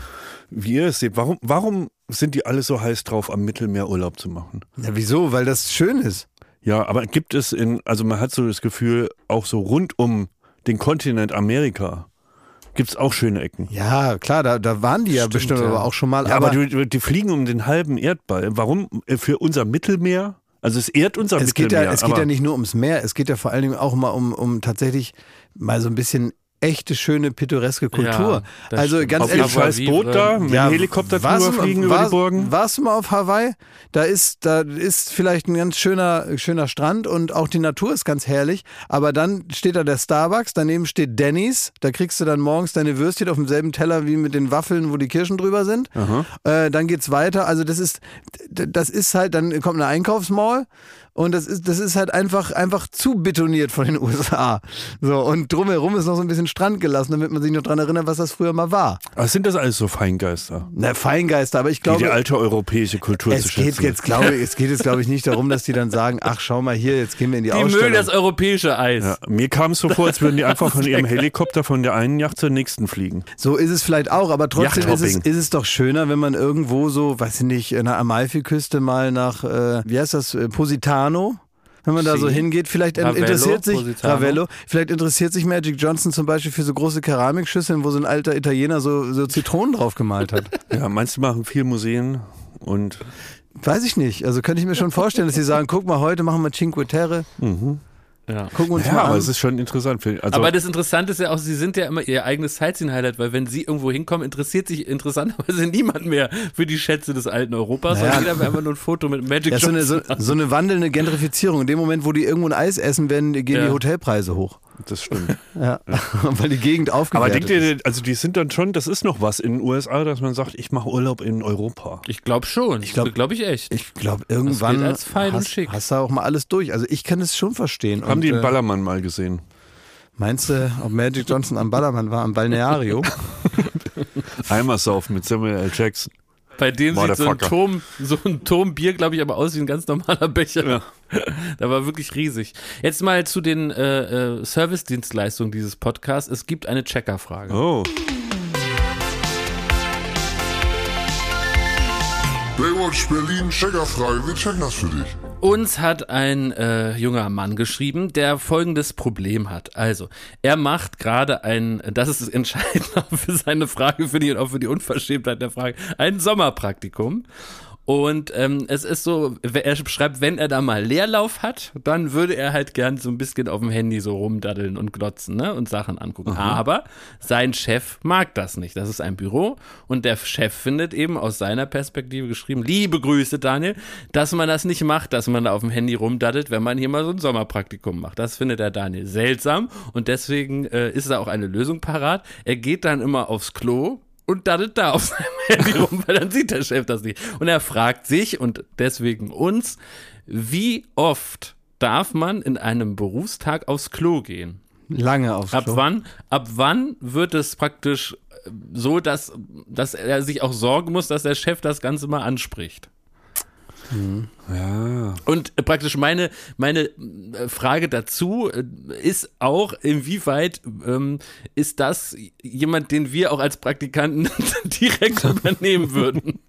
wie ihr es seht, warum, warum sind die alle so heiß drauf, am Mittelmeer Urlaub zu machen? Ja, wieso? Weil das schön ist. Ja, aber gibt es in, also man hat so das Gefühl, auch so rund um den Kontinent Amerika gibt es auch schöne Ecken. Ja, klar, da, da waren die ja Stimmt, bestimmt ja. aber auch schon mal. Ja, aber, aber die, die, fliegen um den halben Erdball. Warum? Äh, für unser Mittelmeer also es ehrt unser es Mittelmeer. Geht ja, es geht ja nicht nur ums Meer, es geht ja vor allen Dingen auch mal um, um tatsächlich mal so ein bisschen echte, schöne, pittoreske Kultur. Ja, also stimmt. ganz auf ehrlich, scheiß Boot da, mit ja, Helikopter fliegen über die Burgen. Warst du mal auf Hawaii? Da ist, da ist vielleicht ein ganz schöner, schöner Strand und auch die Natur ist ganz herrlich. Aber dann steht da der Starbucks, daneben steht Denny's. Da kriegst du dann morgens deine Würstchen auf demselben Teller wie mit den Waffeln, wo die Kirschen drüber sind. Äh, dann geht's weiter. Also das ist, das ist halt, dann kommt eine Einkaufsmall und das ist, das ist halt einfach, einfach zu betoniert von den USA. So, und drumherum ist noch so ein bisschen Strand gelassen, damit man sich noch daran erinnert, was das früher mal war. Was sind das alles so Feingeister? Na, Feingeister, aber ich glaube. Die, die alte europäische Kultur es zu geht schätzen. Jetzt, glaube, es geht jetzt, glaube ich, nicht darum, dass die dann sagen, ach, schau mal hier, jetzt gehen wir in die, die Ausstellung. Die mögen das europäische Eis. Ja, mir kam es so vor, als würden die einfach von ihrem Helikopter von der einen Yacht zur nächsten fliegen. So ist es vielleicht auch, aber trotzdem ist es, ist es doch schöner, wenn man irgendwo so, weiß ich nicht, in der Amalfiküste mal nach, äh, wie heißt das, äh, Positano wenn man da so hingeht. Vielleicht Ravello, interessiert sich Positano. Ravello, vielleicht interessiert sich Magic Johnson zum Beispiel für so große Keramikschüsseln, wo so ein alter Italiener so, so Zitronen drauf gemalt hat. Ja, meinst du machen viel Museen und Weiß ich nicht. Also könnte ich mir schon vorstellen, dass sie sagen, guck mal, heute machen wir Cinque Terre. Mhm. Ja. Gucken uns ja, mal an. aber es ist schon interessant. Also aber das Interessante ist ja auch, sie sind ja immer ihr eigenes Sightseeing-Highlight, weil wenn sie irgendwo hinkommen, interessiert sich interessanterweise niemand mehr für die Schätze des alten Europas, naja. sondern jeder will einfach nur ein Foto mit Magic ja, so eine, so, so, eine wandelnde Gentrifizierung. In dem Moment, wo die irgendwo ein Eis essen, werden, gehen ja. die Hotelpreise hoch. Das stimmt. ja. ja. weil die Gegend aufgewertet Aber denkt ihr, also die sind dann schon, das ist noch was in den USA, dass man sagt, ich mache Urlaub in Europa. Ich glaube schon. Ich glaube glaub ich echt. Ich glaube irgendwann als fein hast, und schick. hast du auch mal alles durch. Also ich kann es schon verstehen. Haben und, die einen äh, Ballermann mal gesehen? Meinst du, ob Magic Johnson am Ballermann war, am Balneario? Einmal saufen mit Samuel L. Jackson. Bei dem sieht so ein Turm, so ein Turmbier, glaube ich, aber aus wie ein ganz normaler Becher. Ja. Da war wirklich riesig. Jetzt mal zu den äh, äh, Service-Dienstleistungen dieses Podcasts. Es gibt eine Checkerfrage. Oh. Baywatch Berlin, Checkerfrage. Wir checken das für dich. Uns hat ein äh, junger Mann geschrieben, der folgendes Problem hat. Also, er macht gerade ein, das ist entscheidend für seine Frage, finde ich, und auch für die Unverschämtheit der Frage, ein Sommerpraktikum. Und ähm, es ist so, er schreibt, wenn er da mal Leerlauf hat, dann würde er halt gern so ein bisschen auf dem Handy so rumdaddeln und glotzen ne? und Sachen angucken. Aha. Aber sein Chef mag das nicht. Das ist ein Büro und der Chef findet eben aus seiner Perspektive geschrieben, liebe Grüße Daniel, dass man das nicht macht, dass man da auf dem Handy rumdaddelt, wenn man hier mal so ein Sommerpraktikum macht. Das findet der Daniel seltsam und deswegen äh, ist da auch eine Lösung parat. Er geht dann immer aufs Klo, und daddelt da auf seinem Handy rum, weil dann sieht der Chef das nicht. Und er fragt sich und deswegen uns, wie oft darf man in einem Berufstag aufs Klo gehen? Lange aufs Klo. Ab wann, ab wann wird es praktisch so, dass, dass er sich auch sorgen muss, dass der Chef das Ganze mal anspricht? Ja. Und praktisch meine, meine äh, Frage dazu äh, ist auch, inwieweit ähm, ist das jemand, den wir auch als Praktikanten direkt übernehmen würden?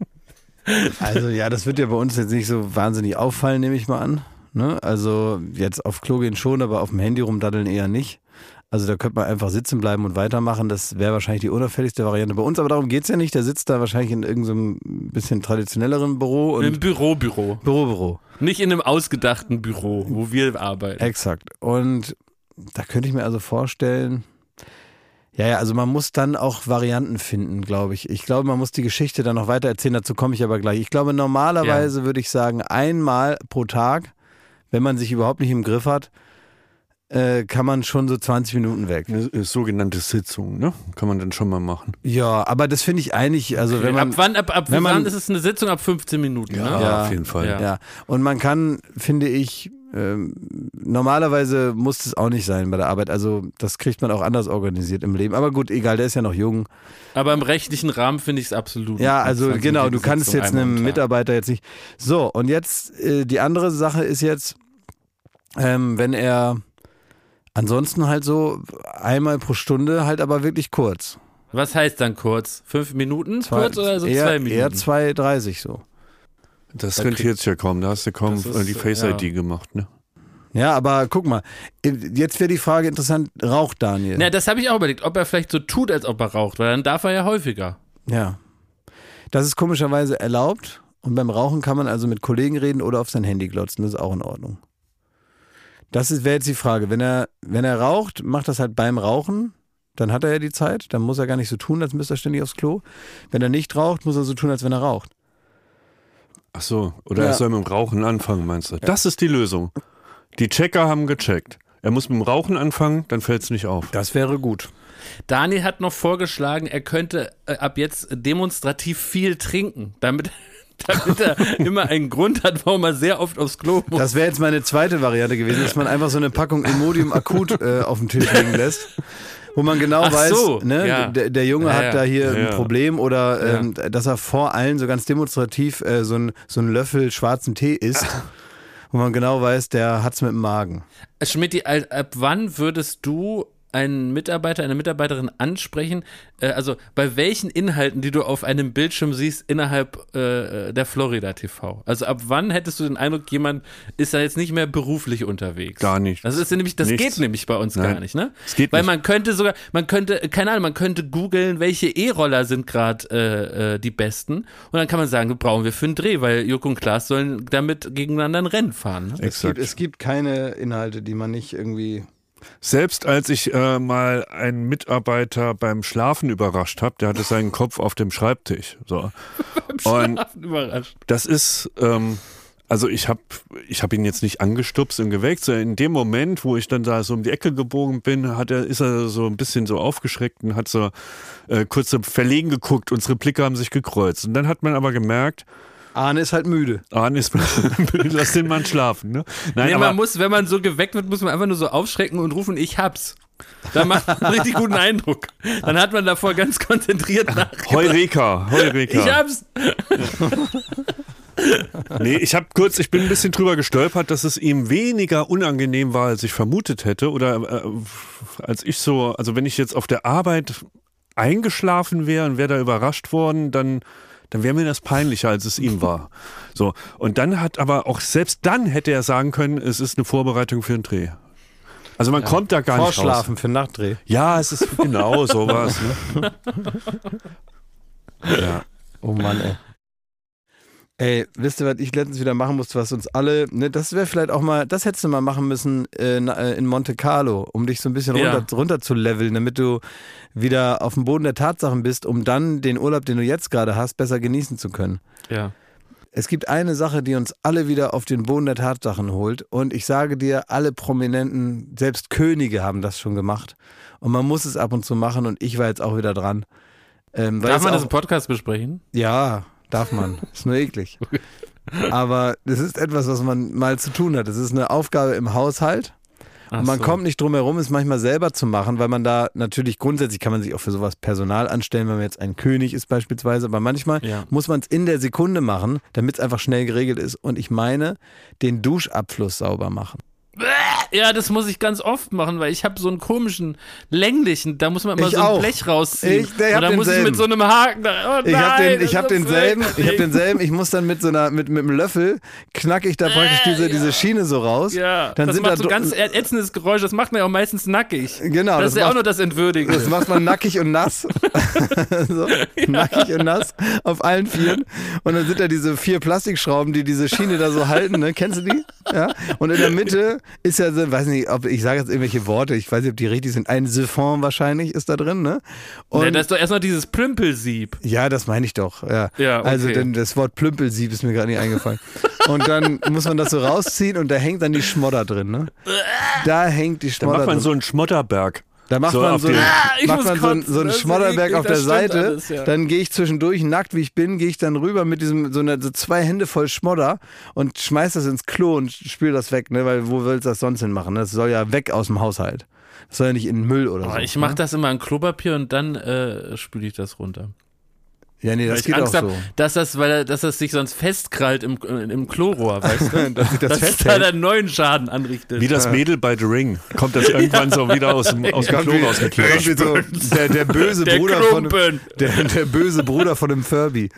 Also ja, das wird ja bei uns jetzt nicht so wahnsinnig auffallen, nehme ich mal an. Ne? Also jetzt auf Klo gehen schon, aber auf dem Handy rumdaddeln eher nicht. Also da könnte man einfach sitzen bleiben und weitermachen. Das wäre wahrscheinlich die unauffälligste Variante bei uns. Aber darum geht es ja nicht. Der sitzt da wahrscheinlich in irgendeinem bisschen traditionelleren Büro. Und Im Büro, Büro. Büro, Büro. Nicht in einem ausgedachten Büro, wo wir arbeiten. Exakt. Und da könnte ich mir also vorstellen, ja, ja, also man muss dann auch Varianten finden, glaube ich. Ich glaube, man muss die Geschichte dann noch weiter erzählen. Dazu komme ich aber gleich. Ich glaube, normalerweise ja. würde ich sagen, einmal pro Tag, wenn man sich überhaupt nicht im Griff hat, äh, kann man schon so 20 Minuten weg. Eine sogenannte Sitzung, ne? Kann man dann schon mal machen. Ja, aber das finde ich eigentlich, also okay. wenn man. Ab wann, ab, ab wenn man, wann ist es eine Sitzung? Ab 15 Minuten, ja, ne? Ja, auf jeden Fall. Ja. ja. Und man kann, finde ich, ähm, normalerweise muss es auch nicht sein bei der Arbeit. Also das kriegt man auch anders organisiert im Leben. Aber gut, egal, der ist ja noch jung. Aber im rechtlichen Rahmen finde ich es absolut. Ja, also genau, du kannst jetzt einem Mitarbeiter jetzt nicht. So, und jetzt äh, die andere Sache ist jetzt, ähm, wenn er Ansonsten halt so einmal pro Stunde, halt aber wirklich kurz. Was heißt dann kurz? Fünf Minuten zwei, kurz oder so eher, zwei Minuten? Eher 2,30 so. Das da könnte jetzt ja kommen, da hast du kaum ist, die Face-ID ja. gemacht, ne? Ja, aber guck mal, jetzt wäre die Frage interessant, raucht Daniel? Na, das habe ich auch überlegt, ob er vielleicht so tut, als ob er raucht, weil dann darf er ja häufiger. Ja. Das ist komischerweise erlaubt und beim Rauchen kann man also mit Kollegen reden oder auf sein Handy glotzen, das ist auch in Ordnung. Das wäre jetzt die Frage. Wenn er, wenn er raucht, macht das halt beim Rauchen. Dann hat er ja die Zeit. Dann muss er gar nicht so tun, als müsste er ständig aufs Klo. Wenn er nicht raucht, muss er so tun, als wenn er raucht. Ach so. Oder ja. er soll mit dem Rauchen anfangen, meinst du? Ja. Das ist die Lösung. Die Checker haben gecheckt. Er muss mit dem Rauchen anfangen, dann fällt es nicht auf. Das wäre gut. Daniel hat noch vorgeschlagen, er könnte äh, ab jetzt demonstrativ viel trinken, damit damit er immer einen Grund hat, warum er sehr oft aufs Klo muss. Das wäre jetzt meine zweite Variante gewesen, dass man einfach so eine Packung Imodium akut äh, auf dem Tisch liegen lässt. Wo man genau Ach weiß, so, ne, ja. der, der, Junge ja, hat da hier ja, ein Problem oder ähm, dass er vor allen so ganz demonstrativ äh, so, ein, so einen Löffel schwarzen Tee isst wo man genau weiß, der hat es mit dem Magen. Schmidt, ab wann würdest du einen Mitarbeiter, eine Mitarbeiterin ansprechen, äh, also bei welchen Inhalten, die du auf einem Bildschirm siehst, innerhalb äh, der Florida TV? Also ab wann hättest du den Eindruck, jemand ist da jetzt nicht mehr beruflich unterwegs? Gar nicht. Das ist nämlich, das Nichts. geht nämlich bei uns Nein. gar nicht, ne? Es geht Weil nicht. man könnte sogar, man könnte, keine Ahnung, man könnte googeln, welche E-Roller sind gerade äh, äh, die besten und dann kann man sagen, brauchen wir für einen Dreh, weil Joko und Klaas sollen damit gegeneinander ein Rennen fahren. Ne? Es, gibt, es gibt keine Inhalte, die man nicht irgendwie selbst als ich äh, mal einen Mitarbeiter beim Schlafen überrascht habe, der hatte seinen Kopf auf dem Schreibtisch. So. beim Schlafen überrascht. Das ist, ähm, also ich habe ich hab ihn jetzt nicht angestupst und geweckt, sondern in dem Moment, wo ich dann da so um die Ecke gebogen bin, hat er, ist er so ein bisschen so aufgeschreckt und hat so äh, kurz so verlegen geguckt. Unsere Blicke haben sich gekreuzt. Und dann hat man aber gemerkt, Arne ist halt müde. Arne ist müde, lass den Mann schlafen. Ne? Nein, nee, aber man muss, wenn man so geweckt wird, muss man einfach nur so aufschrecken und rufen, ich hab's. Da macht man einen richtig guten Eindruck. Dann hat man davor ganz konzentriert nach. Heureka, Heureka. Ich hab's. nee, ich habe kurz, ich bin ein bisschen drüber gestolpert, dass es ihm weniger unangenehm war, als ich vermutet hätte. Oder äh, als ich so, also wenn ich jetzt auf der Arbeit eingeschlafen wäre und wäre da überrascht worden, dann dann wäre mir das peinlicher, als es ihm war. So. Und dann hat aber auch selbst dann hätte er sagen können, es ist eine Vorbereitung für einen Dreh. Also man ja, kommt da gar nicht raus. Vorschlafen für Nachtdreh. Ja, es ist genau sowas. Ne? ja. Oh Mann, ey. Ey, wisst ihr, was ich letztens wieder machen musste, was uns alle, ne, das wäre vielleicht auch mal, das hättest du mal machen müssen äh, äh, in Monte Carlo, um dich so ein bisschen runter, ja. runter zu leveln, damit du wieder auf dem Boden der Tatsachen bist, um dann den Urlaub, den du jetzt gerade hast, besser genießen zu können. Ja. Es gibt eine Sache, die uns alle wieder auf den Boden der Tatsachen holt. Und ich sage dir, alle Prominenten, selbst Könige haben das schon gemacht. Und man muss es ab und zu machen. Und ich war jetzt auch wieder dran. Ähm, Darf man das im Podcast besprechen? Ja, Darf man. Ist nur eklig. Aber es ist etwas, was man mal zu tun hat. Es ist eine Aufgabe im Haushalt. und man so. kommt nicht drum herum, es manchmal selber zu machen, weil man da natürlich grundsätzlich kann man sich auch für sowas Personal anstellen, wenn man jetzt ein König ist beispielsweise. Aber manchmal ja. muss man es in der Sekunde machen, damit es einfach schnell geregelt ist. Und ich meine, den Duschabfluss sauber machen. Ja, das muss ich ganz oft machen, weil ich habe so einen komischen, länglichen, da muss man immer ich so ein auch. Blech rausziehen. Ich, der, und dann muss ich mit so einem Haken da, oh Ich habe den, ich hab denselben, ich habe denselben, ich muss dann mit so einer, mit, mit einem Löffel, knacke ich da praktisch diese, ja. diese Schiene so raus. Ja, dann das sind macht da so ganz ätzendes Geräusch, das macht man ja auch meistens nackig. Genau. Das, das ist ja auch nur das Entwürdigen. Das macht man nackig und nass. so, ja. Nackig und nass auf allen Vieren. Und dann sind da diese vier Plastikschrauben, die diese Schiene da so halten, ne? Kennst du die? Ja. Und in der Mitte ist ja so, weiß nicht, ob ich sage jetzt irgendwelche Worte, ich weiß nicht, ob die richtig sind. Ein Siphon wahrscheinlich ist da drin, ne? Und ja, das ist doch erstmal dieses Plümpelsieb. Ja, das meine ich doch. Ja. ja okay. Also denn das Wort Plümpelsieb ist mir gerade nicht eingefallen. und dann muss man das so rausziehen und da hängt dann die Schmodder drin, ne? Da hängt die Schmodder. Da macht man drin. so einen Schmodderberg. Da macht so man so, ah, macht man so, so einen Schmodderberg auf der Seite. Alles, ja. Dann gehe ich zwischendurch, nackt wie ich bin, gehe ich dann rüber mit diesem, so, eine, so zwei Hände voll Schmodder und schmeiß das ins Klo und spül das weg, ne? Weil wo willst du das sonst hin machen? Das soll ja weg aus dem Haushalt. Das soll ja nicht in den Müll oder oh, so. Ich mache ne? das immer in Klopapier und dann äh, spüle ich das runter. Ja, nee, das geht Angst auch so. Hab, dass das, weil dass das sich sonst festkrallt im, im Chlorrohr, weißt du? dass sich das, das da einen neuen Schaden anrichtet. Wie das Mädel bei The Ring. Kommt das irgendwann so wieder aus dem, aus dem Klo rausgekehrt. So, der, der böse der Bruder Klumpen. von der, der böse Bruder von dem Furby.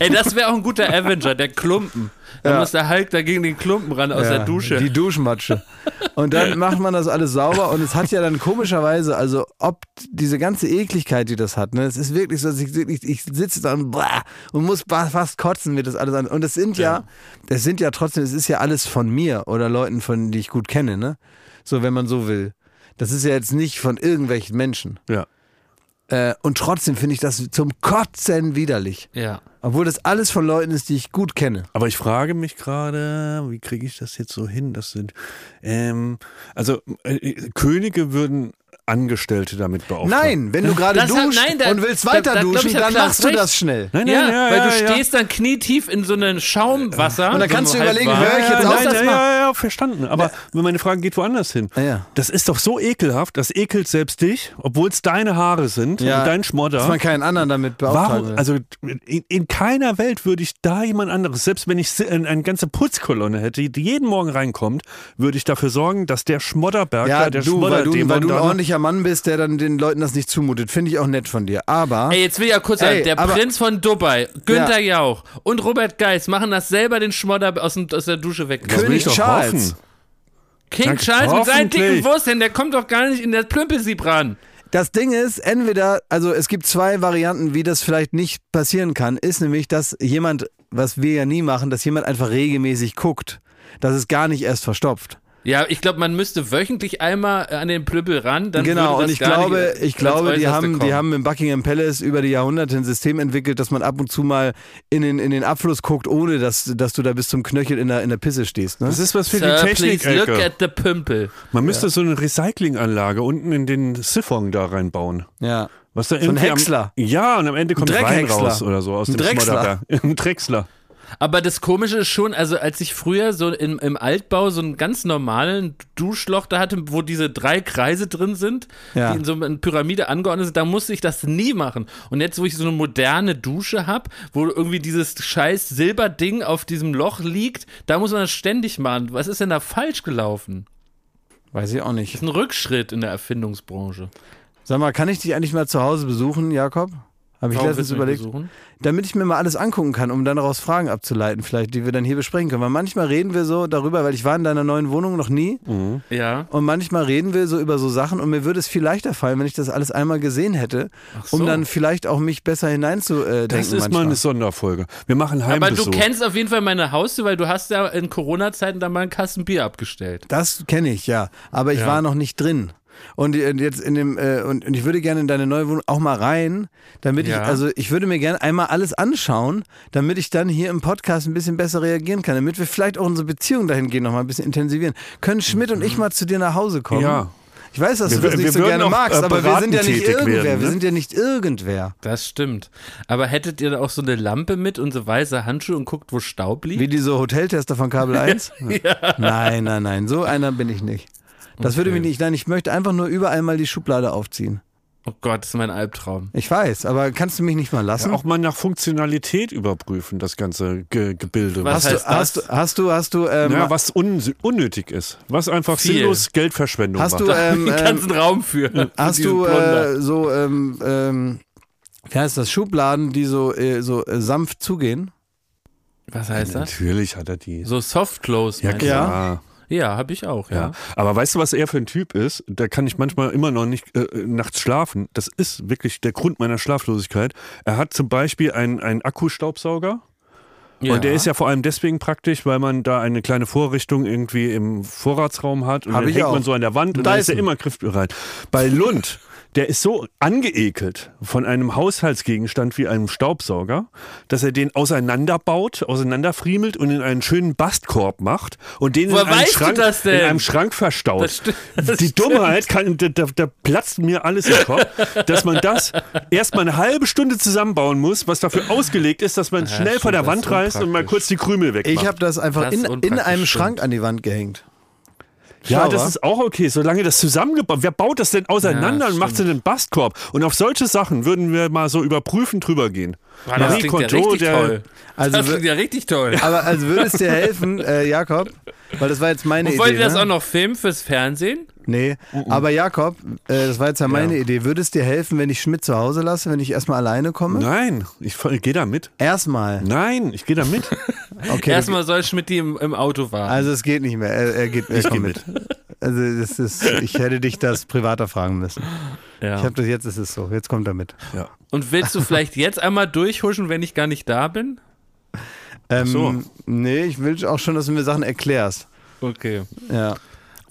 Ey, das wäre auch ein guter Avenger, der Klumpen. Da ja. muss der Hulk da gegen den Klumpen ran aus ja, der Dusche. Die Duschmatsche. Und dann macht man das alles sauber und es hat ja dann komischerweise, also ob diese ganze Ekligkeit, die das hat, ne, es ist wirklich so, dass ich, ich, ich sitze da und, und muss fast kotzen mir das alles an. Und es sind ja, ja, es sind ja trotzdem, es ist ja alles von mir oder Leuten, von die ich gut kenne, ne? So, wenn man so will. Das ist ja jetzt nicht von irgendwelchen Menschen. Ja. Äh, und trotzdem finde ich das zum Kotzen widerlich. Ja. Obwohl das alles von Leuten ist, die ich gut kenne. Aber ich frage mich gerade, wie kriege ich das jetzt so hin? Das sind, ähm, also äh, Könige würden Angestellte damit beauftragen. Nein, wenn du gerade duschst nein, da, und willst weiter da, da, duschen, dann machst du das schnell. Nein, nein, ja, ja, weil ja, du stehst dann knietief in so einem Schaumwasser. Und dann kannst du überlegen, höre ich jetzt auf, das ja, ja, verstanden. Aber ja. meine Frage geht woanders hin. Ja. Das ist doch so ekelhaft, das ekelt selbst dich, obwohl es deine Haare sind ja. und dein Schmodder. Dass man keinen anderen damit beauftragen Warum, Also in, in, keiner Welt würde ich da jemand anderes, selbst wenn ich eine, ganze Putzkolonne hätte, die jeden Morgen reinkommt, würde ich dafür sorgen, dass der Schmodderberg, ja, der du, Schmodder, weil du, weil du ein ordentlicher Mann bist, der dann den Leuten das nicht zumutet. Finde ich auch nett von dir. Aber. Ey, jetzt will ich ja kurz sagen, der Prinz von Dubai, Günther ja. Jauch und Robert Geis machen das selber den Schmodder aus, dem, aus der Dusche weg. König Charles. King Charles mit seinen dicken Würstchen, der kommt doch gar nicht in das Plümpelsieb ran. Das Ding ist, entweder, also es gibt zwei Varianten, wie das vielleicht nicht passieren kann, ist nämlich, dass jemand, was wir ja nie machen, dass jemand einfach regelmäßig guckt, dass es gar nicht erst verstopft. Ja, ich glaube, man müsste wöchentlich einmal an den Plüppel ran. Dann genau, und ich glaube, ich glaube, die haben, die haben im Buckingham Palace über die Jahrhunderte ein System entwickelt, dass man ab und zu mal in den, in den Abfluss guckt, ohne dass, dass du da bis zum Knöchel in der, in der Pisse stehst. Ne? Das ist was für Sir, die Technik. Please look at the Pümpel. Man müsste ja. so eine Recyclinganlage unten in den Siphon da reinbauen. Ja. Was da so ein Häcksler. Am, ja, und am Ende kommt Wein raus oder so aus ein dem Drechsler. Ein Drechsler. Aber das Komische ist schon, also als ich früher so im, im Altbau so einen ganz normalen Duschloch da hatte, wo diese drei Kreise drin sind, ja. die in so einer Pyramide angeordnet sind, da musste ich das nie machen. Und jetzt, wo ich so eine moderne Dusche habe, wo irgendwie dieses scheiß Silberding auf diesem Loch liegt, da muss man das ständig machen. Was ist denn da falsch gelaufen? Weiß ich auch nicht. Das ist ein Rückschritt in der Erfindungsbranche. Sag mal, kann ich dich eigentlich mal zu Hause besuchen, Jakob? Habe ich Warum letztens überlegt. Damit ich mir mal alles angucken kann, um dann daraus Fragen abzuleiten, vielleicht, die wir dann hier besprechen können. Weil manchmal reden wir so darüber, weil ich war in deiner neuen Wohnung noch nie. Mhm. Ja. Und manchmal reden wir so über so Sachen und mir würde es viel leichter fallen, wenn ich das alles einmal gesehen hätte, so. um dann vielleicht auch mich besser hineinzudenken. Das ist manchmal. mal eine Sonderfolge. Wir machen Heimbesuch. Aber du kennst auf jeden Fall meine Haustür, weil du hast ja in Corona-Zeiten da mal einen Kasten Bier abgestellt. Das kenne ich, ja. Aber ich ja. war noch nicht drin. Und jetzt in dem, äh, und, und ich würde gerne in deine neue Wohnung auch mal rein, damit ja. ich, also ich würde mir gerne einmal alles anschauen, damit ich dann hier im Podcast ein bisschen besser reagieren kann, damit wir vielleicht auch unsere Beziehung dahingehend noch mal ein bisschen intensivieren. Können Schmidt mhm. und ich mhm. mal zu dir nach Hause kommen? Ja. Ich weiß, dass wir, du das nicht so gerne magst, äh, aber wir sind ja nicht irgendwer. Werden, ne? Wir sind ja nicht irgendwer. Das stimmt. Aber hättet ihr da auch so eine Lampe mit und so weiße Handschuhe und guckt, wo Staub liegt? Wie diese Hoteltester von Kabel 1? ja. Nein, nein, nein. So einer bin ich nicht. Das okay. würde mich nicht, nein, ich möchte einfach nur überall mal die Schublade aufziehen. Oh Gott, das ist mein Albtraum. Ich weiß, aber kannst du mich nicht mal lassen? Ja, auch mal nach Funktionalität überprüfen, das ganze Ge Gebilde. Was, was hast, du, hast, hast du, hast du, ähm, ja, was un unnötig ist, was einfach Viel. sinnlos Geldverschwendung hast macht. Du, ähm, den ganzen ähm, Raum für. Hast du äh, so, ähm, ähm, wie heißt das, Schubladen, die so, äh, so äh, sanft zugehen? Was heißt ja, das? Natürlich hat er die. So Soft Close. Ja, klar. Ja. Ja, habe ich auch, ja. ja. Aber weißt du, was er für ein Typ ist? Da kann ich manchmal immer noch nicht äh, nachts schlafen. Das ist wirklich der Grund meiner Schlaflosigkeit. Er hat zum Beispiel einen, einen Akkustaubsauger. Ja. Und der ist ja vor allem deswegen praktisch, weil man da eine kleine Vorrichtung irgendwie im Vorratsraum hat und Hab dann hängt auch. man so an der Wand und da ist er immer griffbereit. Bei Lund der ist so angeekelt von einem Haushaltsgegenstand wie einem Staubsauger, dass er den auseinanderbaut, auseinanderfriemelt und in einen schönen Bastkorb macht und den in einem, Schrank, in einem, Schrank, verstaut. Das stimmt, das Die Dummheit, kann, da, da, da, platzt mir alles im Kopf, dass man das erstmal eine halbe Stunde zusammenbauen muss, was dafür ausgelegt ist, dass man ja, schnell vor der Wand reißt und mal kurz die Krümel wegmacht. Ich habe das einfach das in, in einem Schrank an die Wand gehängt. Ja, das ist auch okay, solange das zusammengebaut Wer baut das denn auseinander ja, und macht es in den Bastkorb? Und auf solche Sachen würden wir mal so überprüfen drüber gehen. Wow, das klingt ja richtig der, toll. Also, das klingt ja richtig toll. Aber also würde es dir helfen, äh, Jakob, weil das war jetzt meine und Idee. Wollt ihr das ne? auch noch filmen fürs Fernsehen? Nee, uh -uh. aber Jakob, äh, das war jetzt ja meine ja. Idee. Würde es dir helfen, wenn ich Schmidt zu Hause lasse, wenn ich erstmal alleine komme? Nein, ich, ich gehe da mit. Erstmal? Nein, ich gehe da mit. okay. Erstmal soll Schmidt die im, im, Auto warten. Also es geht nicht mehr, er, er geht ich mit. mit. Also das ist, ich hätte dich das privater fragen müssen. Ja. Ich habe das jetzt, ist es so. Jetzt kommt er mit. Ja. Und willst du vielleicht jetzt einmal durchhuschen, wenn ich gar nicht da bin? Ähm, so. Nee, ich will auch schon, dass du mir Sachen erklärst. Okay. Ja.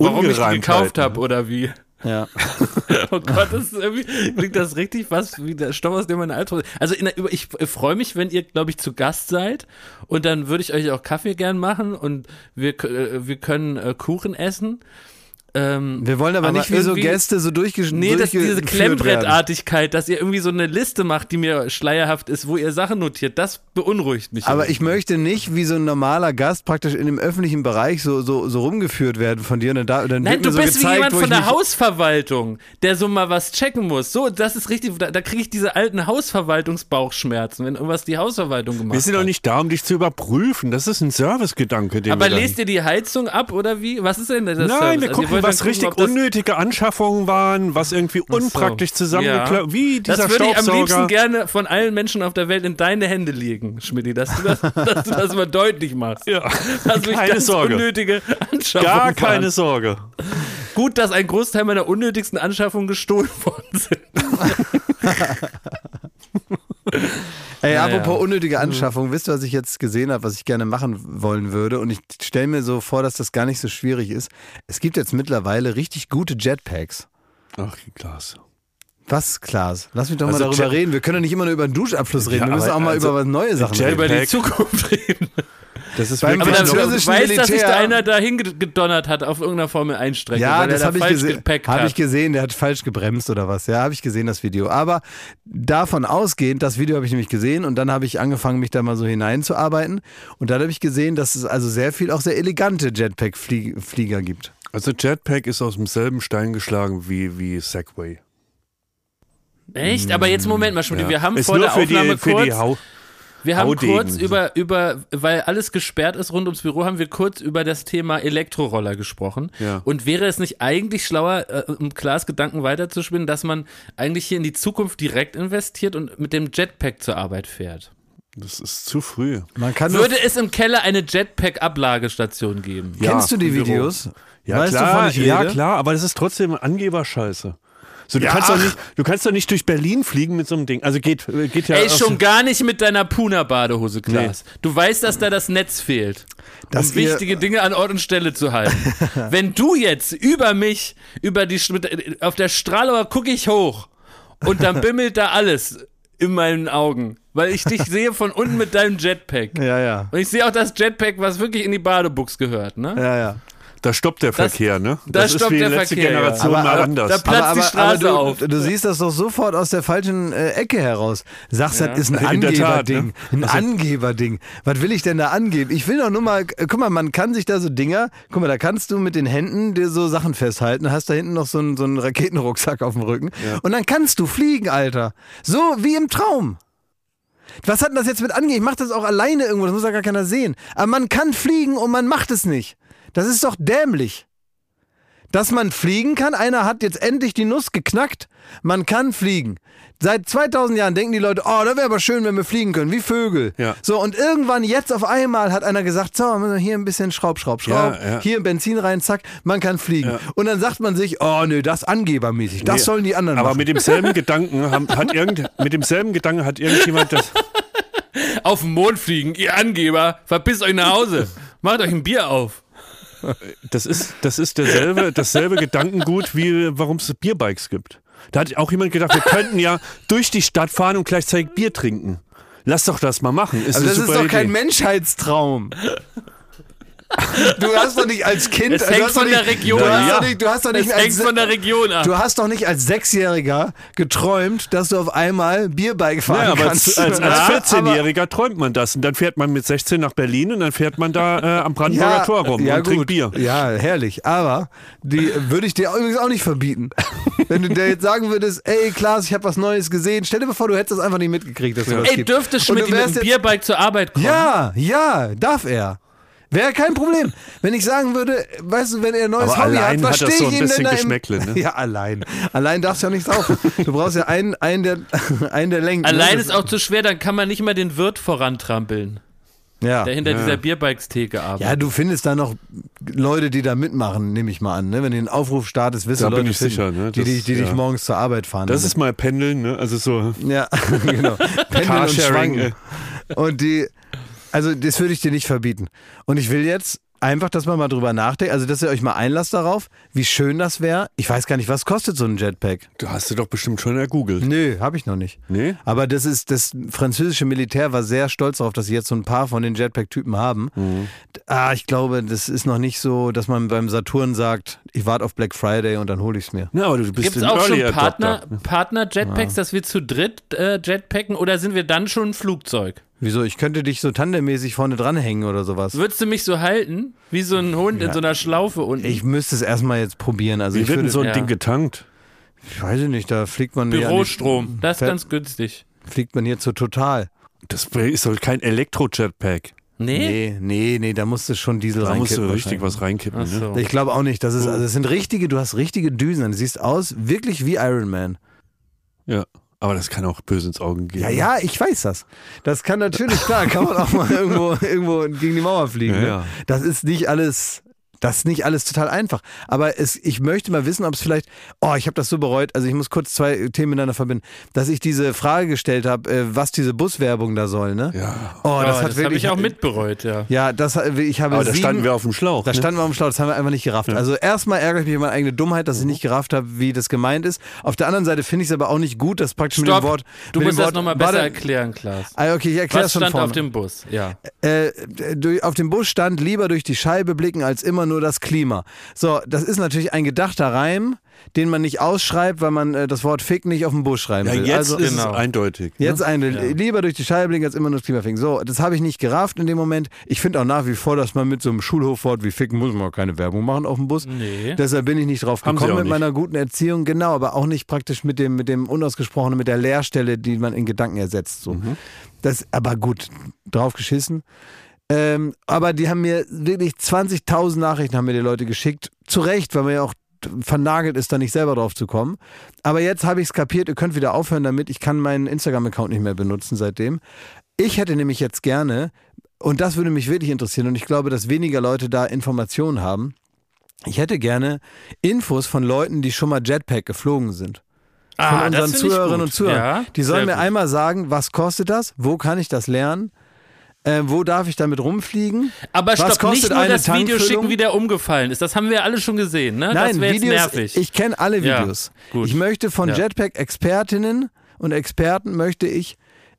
Warum ich die gekauft habe oder wie? Ja. oh Gott, das ist irgendwie, klingt das richtig was wie der Stoff, aus dem man Albtraum Also in, ich freue mich, wenn ihr, glaube ich, zu Gast seid und dann würde ich euch auch Kaffee gern machen und wir, äh, wir können äh, Kuchen essen. Ähm, wir wollen aber, aber nicht wie so Gäste so durchgeschnitten Nee, das, diese Klemmbrettartigkeit, dass ihr irgendwie so eine Liste macht, die mir schleierhaft ist, wo ihr Sachen notiert, das beunruhigt mich. Aber ich möchte nicht wie so ein normaler Gast praktisch in dem öffentlichen Bereich so, so, so rumgeführt werden von dir. Und dann, dann Nein, du so bist gezeigt, wie jemand von der Hausverwaltung, der so mal was checken muss. So, das ist richtig, da, da kriege ich diese alten Hausverwaltungsbauchschmerzen, wenn irgendwas die Hausverwaltung gemacht hat. Wir sind doch nicht da, um dich zu überprüfen. Das ist ein Servicegedanke. Aber lest ihr die Heizung ab oder wie? Was ist denn das? Nein, Service? wir gucken, also was gucken, richtig unnötige Anschaffungen waren, was irgendwie unpraktisch zusammengeklappt, ja. wie dieser Das würde ich am liebsten gerne von allen Menschen auf der Welt in deine Hände legen, Schmidt, dass du das, dass du das mal deutlich machst. Ja, das keine Sorge. unnötige Anschaffungen Gar keine waren. Sorge. Gut, dass ein Großteil meiner unnötigsten Anschaffungen gestohlen worden sind. Ey, ja, apropos unnötige mhm. Anschaffung, wisst ihr, was ich jetzt gesehen habe, was ich gerne machen wollen würde? Und ich stelle mir so vor, dass das gar nicht so schwierig ist. Es gibt jetzt mittlerweile richtig gute Jetpacks. Ach, Klaas. Was, Klaas? Lass mich doch also mal darüber Jet reden. Wir können ja nicht immer nur über den Duschabfluss reden. Ja, wir müssen auch mal also über neue Sachen reden. Über die Zukunft reden. Das ist Beim aber dann, du weißt, Militär, dass sich da einer da hingedonnert hat auf irgendeiner Formel 1 Strecke. Ja, das habe ich, gese hab ich gesehen. Der hat falsch gebremst oder was. Ja, habe ich gesehen, das Video. Aber davon ausgehend, das Video habe ich nämlich gesehen und dann habe ich angefangen, mich da mal so hineinzuarbeiten. Und dann habe ich gesehen, dass es also sehr viel auch sehr elegante Jetpack-Flieger gibt. Also Jetpack ist aus demselben Stein geschlagen wie, wie Segway. Echt? Aber jetzt Moment mal, Schmidt, ja. wir haben ist vor der Aufnahme die, kurz... Wir haben Haudegen. kurz über, über, weil alles gesperrt ist rund ums Büro, haben wir kurz über das Thema Elektroroller gesprochen. Ja. Und wäre es nicht eigentlich schlauer, äh, um Klaas Gedanken weiterzuspinnen, dass man eigentlich hier in die Zukunft direkt investiert und mit dem Jetpack zur Arbeit fährt? Das ist zu früh. Würde es im Keller eine Jetpack-Ablagestation geben? Ja, Kennst du die Videos? Ja, weißt klar, ja, klar, aber das ist trotzdem Angeberscheiße. So, du, ja, kannst doch nicht, du kannst doch nicht durch Berlin fliegen mit so einem Ding. Also geht, geht ja. Ey, schon gar nicht mit deiner Puna-Badehose, Klaas. Nee. Du weißt, dass da das Netz fehlt. Das um wichtige Dinge an Ort und Stelle zu halten. Wenn du jetzt über mich, über die, auf der Strahlauer gucke ich hoch und dann bimmelt da alles in meinen Augen. Weil ich dich sehe von unten mit deinem Jetpack. Ja, ja. Und ich sehe auch das Jetpack, was wirklich in die Badebuchs gehört, ne? Ja, ja. Da stoppt der das, Verkehr, ne? Da das stoppt ist wie der letzte Verkehr, Generation ja. mal aber, anders. Da platzt aber, die Straße du, auf. Du siehst das doch sofort aus der falschen äh, Ecke heraus. Sagst, ja. das ist ein Angeberding. Ne? Ein also, Angeberding. Was will ich denn da angeben? Ich will doch nur mal, guck mal, man kann sich da so Dinger, guck mal, da kannst du mit den Händen dir so Sachen festhalten, hast da hinten noch so einen, so einen Raketenrucksack auf dem Rücken ja. und dann kannst du fliegen, Alter. So wie im Traum. Was hat denn das jetzt mit angehen? Ich mach das auch alleine irgendwo, das muss ja gar keiner sehen. Aber man kann fliegen und man macht es nicht. Das ist doch dämlich. Dass man fliegen kann, einer hat jetzt endlich die Nuss geknackt. Man kann fliegen. Seit 2000 Jahren denken die Leute, oh, das wäre aber schön, wenn wir fliegen können, wie Vögel. Ja. So, und irgendwann, jetzt auf einmal, hat einer gesagt, so, hier ein bisschen Schraub, Schraub, Schraub, ja, ja. hier Benzin rein, zack, man kann fliegen. Und dann sagt man sich, oh, nö, das angebermäßig, das nee, sollen die anderen aber machen. Aber mit demselben Gedanken hat irgend, mit demselben Gedanken hat irgendjemand das... Auf den Mond fliegen, ihr Angeber, verpisst euch nach Hause, macht euch ein Bier auf. Das ist, das ist derselbe, dasselbe Gedankengut, wie warum es Bierbikes gibt. Da hat auch jemand gedacht, wir könnten ja durch die Stadt fahren und gleichzeitig Bier trinken. Lass doch das mal machen. Ist also das ist doch Idee. kein Menschheitstraum. Du hast doch nicht als Kind. Es hängt von nicht, der Region du hast Doch nicht, du hast doch nicht es als, hängt von der Region ab. Du hast doch nicht als Sechsjähriger geträumt, dass du auf einmal Bierbike fahren ja, aber kannst. Als, als, 14-Jähriger träumt man das. Und dann fährt man mit 16 nach Berlin und dann fährt man da äh, am Brandenburger ja, Tor rum ja, und gut. trinkt Bier. Ja, herrlich. Aber die würde ich dir übrigens auch nicht verbieten. Wenn du dir jetzt sagen würdest, ey Klaas, ich habe was Neues gesehen. Stell dir mal vor, du hättest das einfach nicht mitgekriegt. Dass ja. Ey, dürfte Schmidt mit dem Bierbike zur Arbeit kommen? Ja, ja, darf er. Wäre kein Problem. Wenn ich sagen würde, weißt du, wenn er ein neues Aber Hobby hat, was stehe so ich ihm denn da ne? Ja, allein. Allein darfst du ja nichts auf. Du brauchst ja einen, einen, der, einen der lenkt. Ne? Allein ne? ist auch zu schwer, dann kann man nicht mal den Wirt vorantrampeln. Ja. Der hinter ja. dieser Bierbikes-Theke arbeitet. Ja, du findest da noch Leute, die da mitmachen, nehme ich mal an. Ne? Wenn du den Aufruf startest, wirst da Leute bin ich finden, sicher, ne? das, die, die ja. dich morgens zur Arbeit fahren. Das ist mal Pendeln, ne? Also so. Ja, genau. Pendeln und Schwanken. Und die, also das würde ich dir nicht verbieten. Und ich will jetzt einfach, dass man mal drüber nachdenkt, also dass ihr euch mal einlasst darauf, wie schön das wäre. Ich weiß gar nicht, was kostet so ein Jetpack. Du hast du doch bestimmt schon ergoogelt. Nö, habe ich noch nicht. Nee? Aber das ist, das französische Militär war sehr stolz darauf, dass sie jetzt so ein paar von den Jetpack-Typen haben. Mhm. Ah, ich glaube, das ist noch nicht so, dass man beim Saturn sagt, ich warte auf Black Friday und dann hole ich es mir. Ja, aber du bist Gibt's auch schon Partner, Partner Jetpacks, ja. dass wir zu dritt äh, Jetpacken oder sind wir dann schon ein Flugzeug? Wieso? Ich könnte dich so tandemmäßig vorne dranhängen oder sowas. Würdest du mich so halten? Wie so ein Hund ja. in so einer Schlaufe unten? Ich müsste es erstmal jetzt probieren. Also Wie ich wird würde, so ein ja. Ding getankt? Ich weiß nicht, da fliegt man Bürostrom, das ist ganz günstig. Fliegt man hier zu total. Das ist doch kein Elektro-Jetpack. Nee? Nee, nee, nee, da musst du schon Diesel da reinkippen. Da musst du richtig was reinkippen. So. Ne? Ich glaube auch nicht. Das ist, also es sind richtige, du hast richtige Düsen. Du siehst aus wirklich wie Iron Man. Ja. Aber das kann auch böse ins Auge gehen. Ja, ja, ich weiß das. Das kann natürlich, klar, kann man auch mal irgendwo, irgendwo gegen die Mauer fliegen. Ja, ne? ja. Das ist nicht alles das ist nicht alles total einfach. Aber es, ich möchte mal wissen, ob es vielleicht, oh, ich habe das so bereut, also ich muss kurz zwei Themen miteinander verbinden, dass ich diese Frage gestellt habe, äh, was diese Buswerbung da soll, ne? Ja. Oh, das, oh, das habe ich auch mitbereut, ja. Ja, das ich habe Aber da standen wir auf dem Schlauch. Da ne? standen wir auf dem Schlauch, das haben wir einfach nicht gerafft. Ja. Also erstmal ärgere ich mich über meine eigene Dummheit, dass ich nicht gerafft habe, wie das gemeint ist. Auf der anderen Seite finde ich es aber auch nicht gut, dass praktisch Stopp. mit dem Wort. Du musst Wort, das nochmal besser erklären, Klaas. Ah, okay, ich erkläre es schon stand vorne. auf dem Bus? Ja. Äh, auf dem Bus stand lieber durch die Scheibe blicken als immer nur das Klima. So, das ist natürlich ein gedachter Reim, den man nicht ausschreibt, weil man äh, das Wort Fick nicht auf den Bus schreiben ja, will. Jetzt also, ist genau. es eindeutig. Ne? Jetzt eine, ja. lieber durch die Scheibe blicken als immer nur das Klima ficken. So, das habe ich nicht gerafft in dem Moment. Ich finde auch nach wie vor, dass man mit so einem Schulhofwort wie Ficken muss man auch keine Werbung machen auf dem Bus. Nee. Deshalb bin ich nicht drauf gekommen mit nicht. meiner guten Erziehung. Genau, aber auch nicht praktisch mit dem, mit dem Unausgesprochenen, mit der Leerstelle, die man in Gedanken ersetzt. So. Mhm. Das, aber gut, drauf geschissen. Ähm, aber die haben mir wirklich 20.000 Nachrichten haben mir die Leute geschickt. Zu Recht, weil man ja auch vernagelt ist, da nicht selber drauf zu kommen. Aber jetzt habe ich es kapiert, ihr könnt wieder aufhören damit. Ich kann meinen Instagram-Account nicht mehr benutzen seitdem. Ich hätte nämlich jetzt gerne, und das würde mich wirklich interessieren, und ich glaube, dass weniger Leute da Informationen haben. Ich hätte gerne Infos von Leuten, die schon mal Jetpack geflogen sind. Von ah, unseren Zuhörerinnen und Zuhörern. Ja, die sollen mir gut. einmal sagen, was kostet das? Wo kann ich das lernen? Äh, wo darf ich damit rumfliegen? Aber Was stopp, nicht nur das Video schicken, wie der umgefallen ist. Das haben wir alle schon gesehen, ne? Nein, das Videos, nervig. Ich kenne alle Videos. Ja, ich möchte von ja. Jetpack-Expertinnen und Experten möchte ich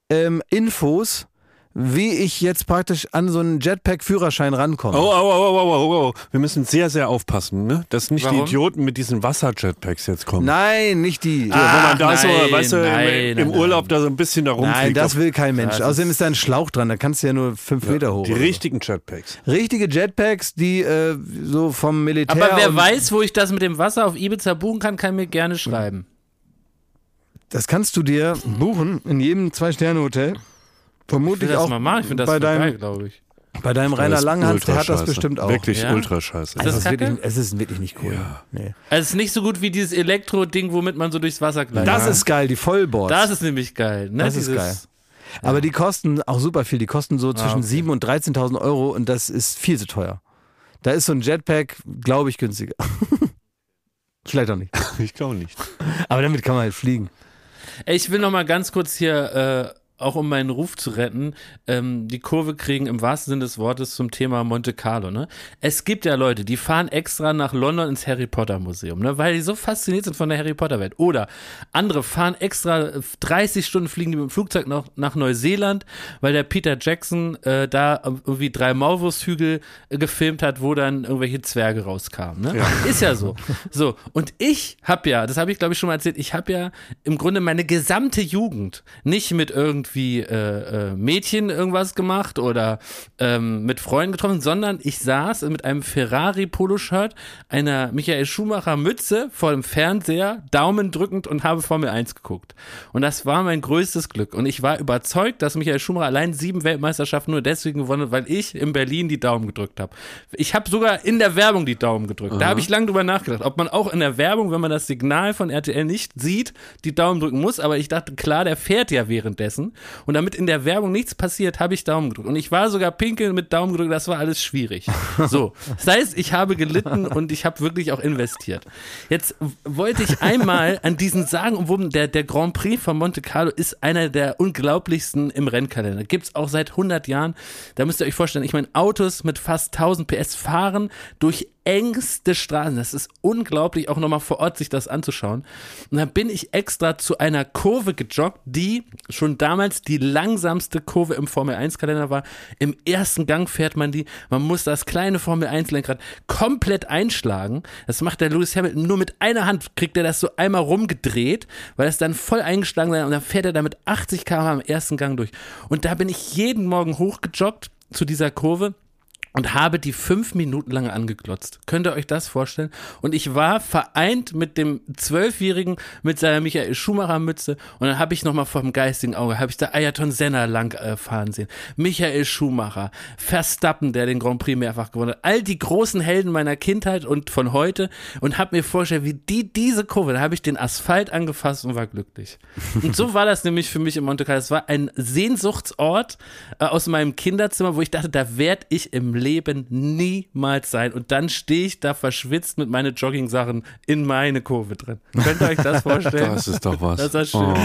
ähm, Infos wie ich jetzt praktisch an so einen Jetpack-Führerschein rankomme. Oh, oh, oh, oh, oh, oh, Wir müssen sehr, sehr aufpassen, ne? dass nicht Warum? die Idioten mit diesen Wasser-Jetpacks jetzt kommen. Nein, nicht die. Ja, Ach, wenn man da nein, so, weißt du, nein, im, im nein, Urlaub da so ein bisschen da rumfliegt. Nein, das will kein Mensch. Außerdem ist da ein Schlauch dran, da kannst du ja nur fünf ja, Meter hoch. Die richtigen Jetpacks. Richtige Jetpacks, die äh, so vom Militär. Aber wer weiß, wo ich das mit dem Wasser auf Ibiza buchen kann, kann mir gerne schreiben. Das kannst du dir buchen in jedem Zwei-Sterne-Hotel. Vermutlich ich auch mal machen. Ich finde das bei deinem, glaube ich. Bei deinem Rainer Langhans, der hat das bestimmt auch. Wirklich ja? ultra scheiße. Also ist wirklich, es ist wirklich nicht cool. Ja. Nee. Also es ist nicht so gut wie dieses Elektro-Ding, womit man so durchs Wasser gleitet. Das ist geil, die Vollboards. Das ist nämlich geil. Ne? Das Dieses, ist geil. Ja. Aber die kosten auch super viel. Die kosten so zwischen ah, okay. 7.000 und 13.000 Euro und das ist viel zu teuer. Da ist so ein Jetpack, glaube ich, günstiger. Vielleicht auch nicht. ich glaube nicht. Aber damit kann man halt fliegen. Ich will noch mal ganz kurz hier äh, auch um meinen Ruf zu retten, ähm, die Kurve kriegen im wahrsten Sinne des Wortes zum Thema Monte Carlo. Ne? Es gibt ja Leute, die fahren extra nach London ins Harry Potter Museum, ne? weil die so fasziniert sind von der Harry Potter Welt. Oder andere fahren extra 30 Stunden fliegen die mit dem Flugzeug noch nach Neuseeland, weil der Peter Jackson äh, da irgendwie drei Maulwurfshügel äh, gefilmt hat, wo dann irgendwelche Zwerge rauskamen. Ne? Ja. Ist ja so. So und ich habe ja, das habe ich glaube ich schon mal erzählt, ich habe ja im Grunde meine gesamte Jugend nicht mit irgendwie irgendwie äh, äh, Mädchen irgendwas gemacht oder ähm, mit Freunden getroffen, sondern ich saß mit einem Ferrari Poloshirt, einer Michael Schumacher Mütze vor dem Fernseher, Daumen drückend und habe Formel 1 geguckt. Und das war mein größtes Glück. Und ich war überzeugt, dass Michael Schumacher allein sieben Weltmeisterschaften nur deswegen gewonnen hat, weil ich in Berlin die Daumen gedrückt habe. Ich habe sogar in der Werbung die Daumen gedrückt. Aha. Da habe ich lange drüber nachgedacht, ob man auch in der Werbung, wenn man das Signal von RTL nicht sieht, die Daumen drücken muss. Aber ich dachte, klar, der fährt ja währenddessen. Und damit in der Werbung nichts passiert, habe ich Daumen gedrückt. Und ich war sogar pinkeln mit Daumen gedrückt, das war alles schwierig. So. Das heißt, ich habe gelitten und ich habe wirklich auch investiert. Jetzt wollte ich einmal an diesen sagen, umwoben, der, der Grand Prix von Monte Carlo ist einer der unglaublichsten im Rennkalender. Gibt es auch seit 100 Jahren. Da müsst ihr euch vorstellen, ich meine, Autos mit fast 1000 PS fahren durch engste Straßen. Das ist unglaublich, auch nochmal vor Ort sich das anzuschauen. Und dann bin ich extra zu einer Kurve gejoggt, die schon damals die langsamste Kurve im Formel 1 Kalender war. Im ersten Gang fährt man die. Man muss das kleine Formel 1 Lenkrad komplett einschlagen. Das macht der Lewis Hamilton nur mit einer Hand, kriegt er das so einmal rumgedreht, weil es dann voll eingeschlagen ist und dann fährt er damit 80 km im ersten Gang durch. Und da bin ich jeden Morgen hochgejoggt zu dieser Kurve und habe die fünf Minuten lang angeglotzt. Könnt ihr euch das vorstellen? Und ich war vereint mit dem Zwölfjährigen mit seiner Michael Schumacher Mütze und dann habe ich nochmal vor dem geistigen Auge, habe ich da Ayrton Senna lang äh, fahren sehen. Michael Schumacher, Verstappen, der den Grand Prix mehrfach gewonnen hat. All die großen Helden meiner Kindheit und von heute und habe mir vorgestellt, wie die diese Kurve, da habe ich den Asphalt angefasst und war glücklich. Und so war das nämlich für mich in Monte Carlo. Es war ein Sehnsuchtsort äh, aus meinem Kinderzimmer, wo ich dachte, da werde ich im Leben niemals sein. Und dann stehe ich da verschwitzt mit meinen Jogging-Sachen in meine Kurve drin. Könnt ihr euch das vorstellen? Das ist doch was. Das ist schön. Oh.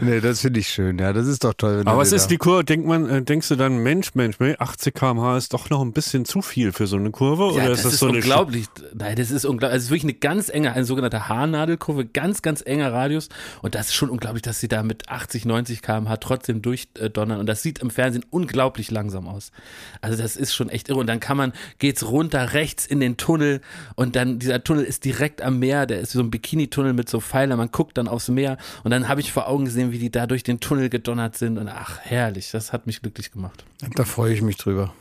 Nee, das finde ich schön. Ja, das ist doch toll. Aber was ist die Kurve? Denkt man, äh, denkst du dann, Mensch, Mensch, 80 km/h ist doch noch ein bisschen zu viel für so eine Kurve? Ja, oder das ist das ist so unglaublich. Nein, das ist unglaublich. Also es ist wirklich eine ganz enge, eine sogenannte Haarnadelkurve, ganz, ganz enger Radius. Und das ist schon unglaublich, dass sie da mit 80, 90 km/h trotzdem durchdonnern. Und das sieht im Fernsehen unglaublich langsam aus. Also das ist schon echt irre. Und dann kann man, geht's runter rechts in den Tunnel und dann dieser Tunnel ist direkt am Meer, der ist so ein Bikini-Tunnel mit so Pfeilern, man guckt dann aufs Meer und dann habe ich vor Augen gesehen, wie die da durch den Tunnel gedonnert sind und ach, herrlich, das hat mich glücklich gemacht. Da freue ich mich drüber.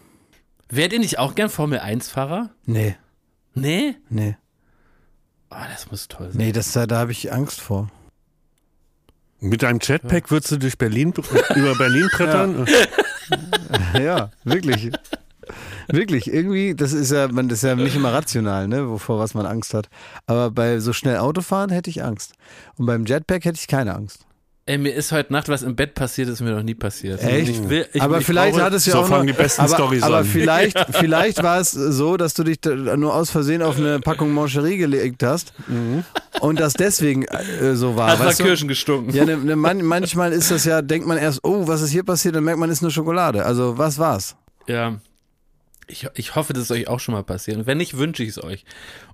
Wärt ihr nicht auch gern Formel-1-Fahrer? Nee. Nee? Nee. Oh, das muss toll sein. Nee, das, da, da habe ich Angst vor. Mit deinem Jetpack würdest du durch Berlin, über Berlin brettern? Ja, ja wirklich. Wirklich, irgendwie, das ist ja, man das ist ja nicht immer rational, ne, wovor was man Angst hat. Aber bei so schnell Autofahren hätte ich Angst. Und beim Jetpack hätte ich keine Angst. Ey, mir ist heute Nacht was im Bett passiert, ist mir noch nie passiert. Echt? Ich will, ich, aber ich vielleicht brauche, hat es ja so auch fangen noch, die besten aber, Storys aber an. vielleicht, vielleicht war es so, dass du dich da nur aus Versehen auf eine Packung Mancherie gelegt hast und das deswegen äh, so war. hat nach? Kirschen gestunken. Ja, ne, ne, man, manchmal ist das ja, denkt man erst, oh, was ist hier passiert, dann merkt man, ist nur Schokolade. Also, was war's? Ja. Ich, ich hoffe, das ist euch auch schon mal passiert. Und wenn nicht, wünsche ich es euch.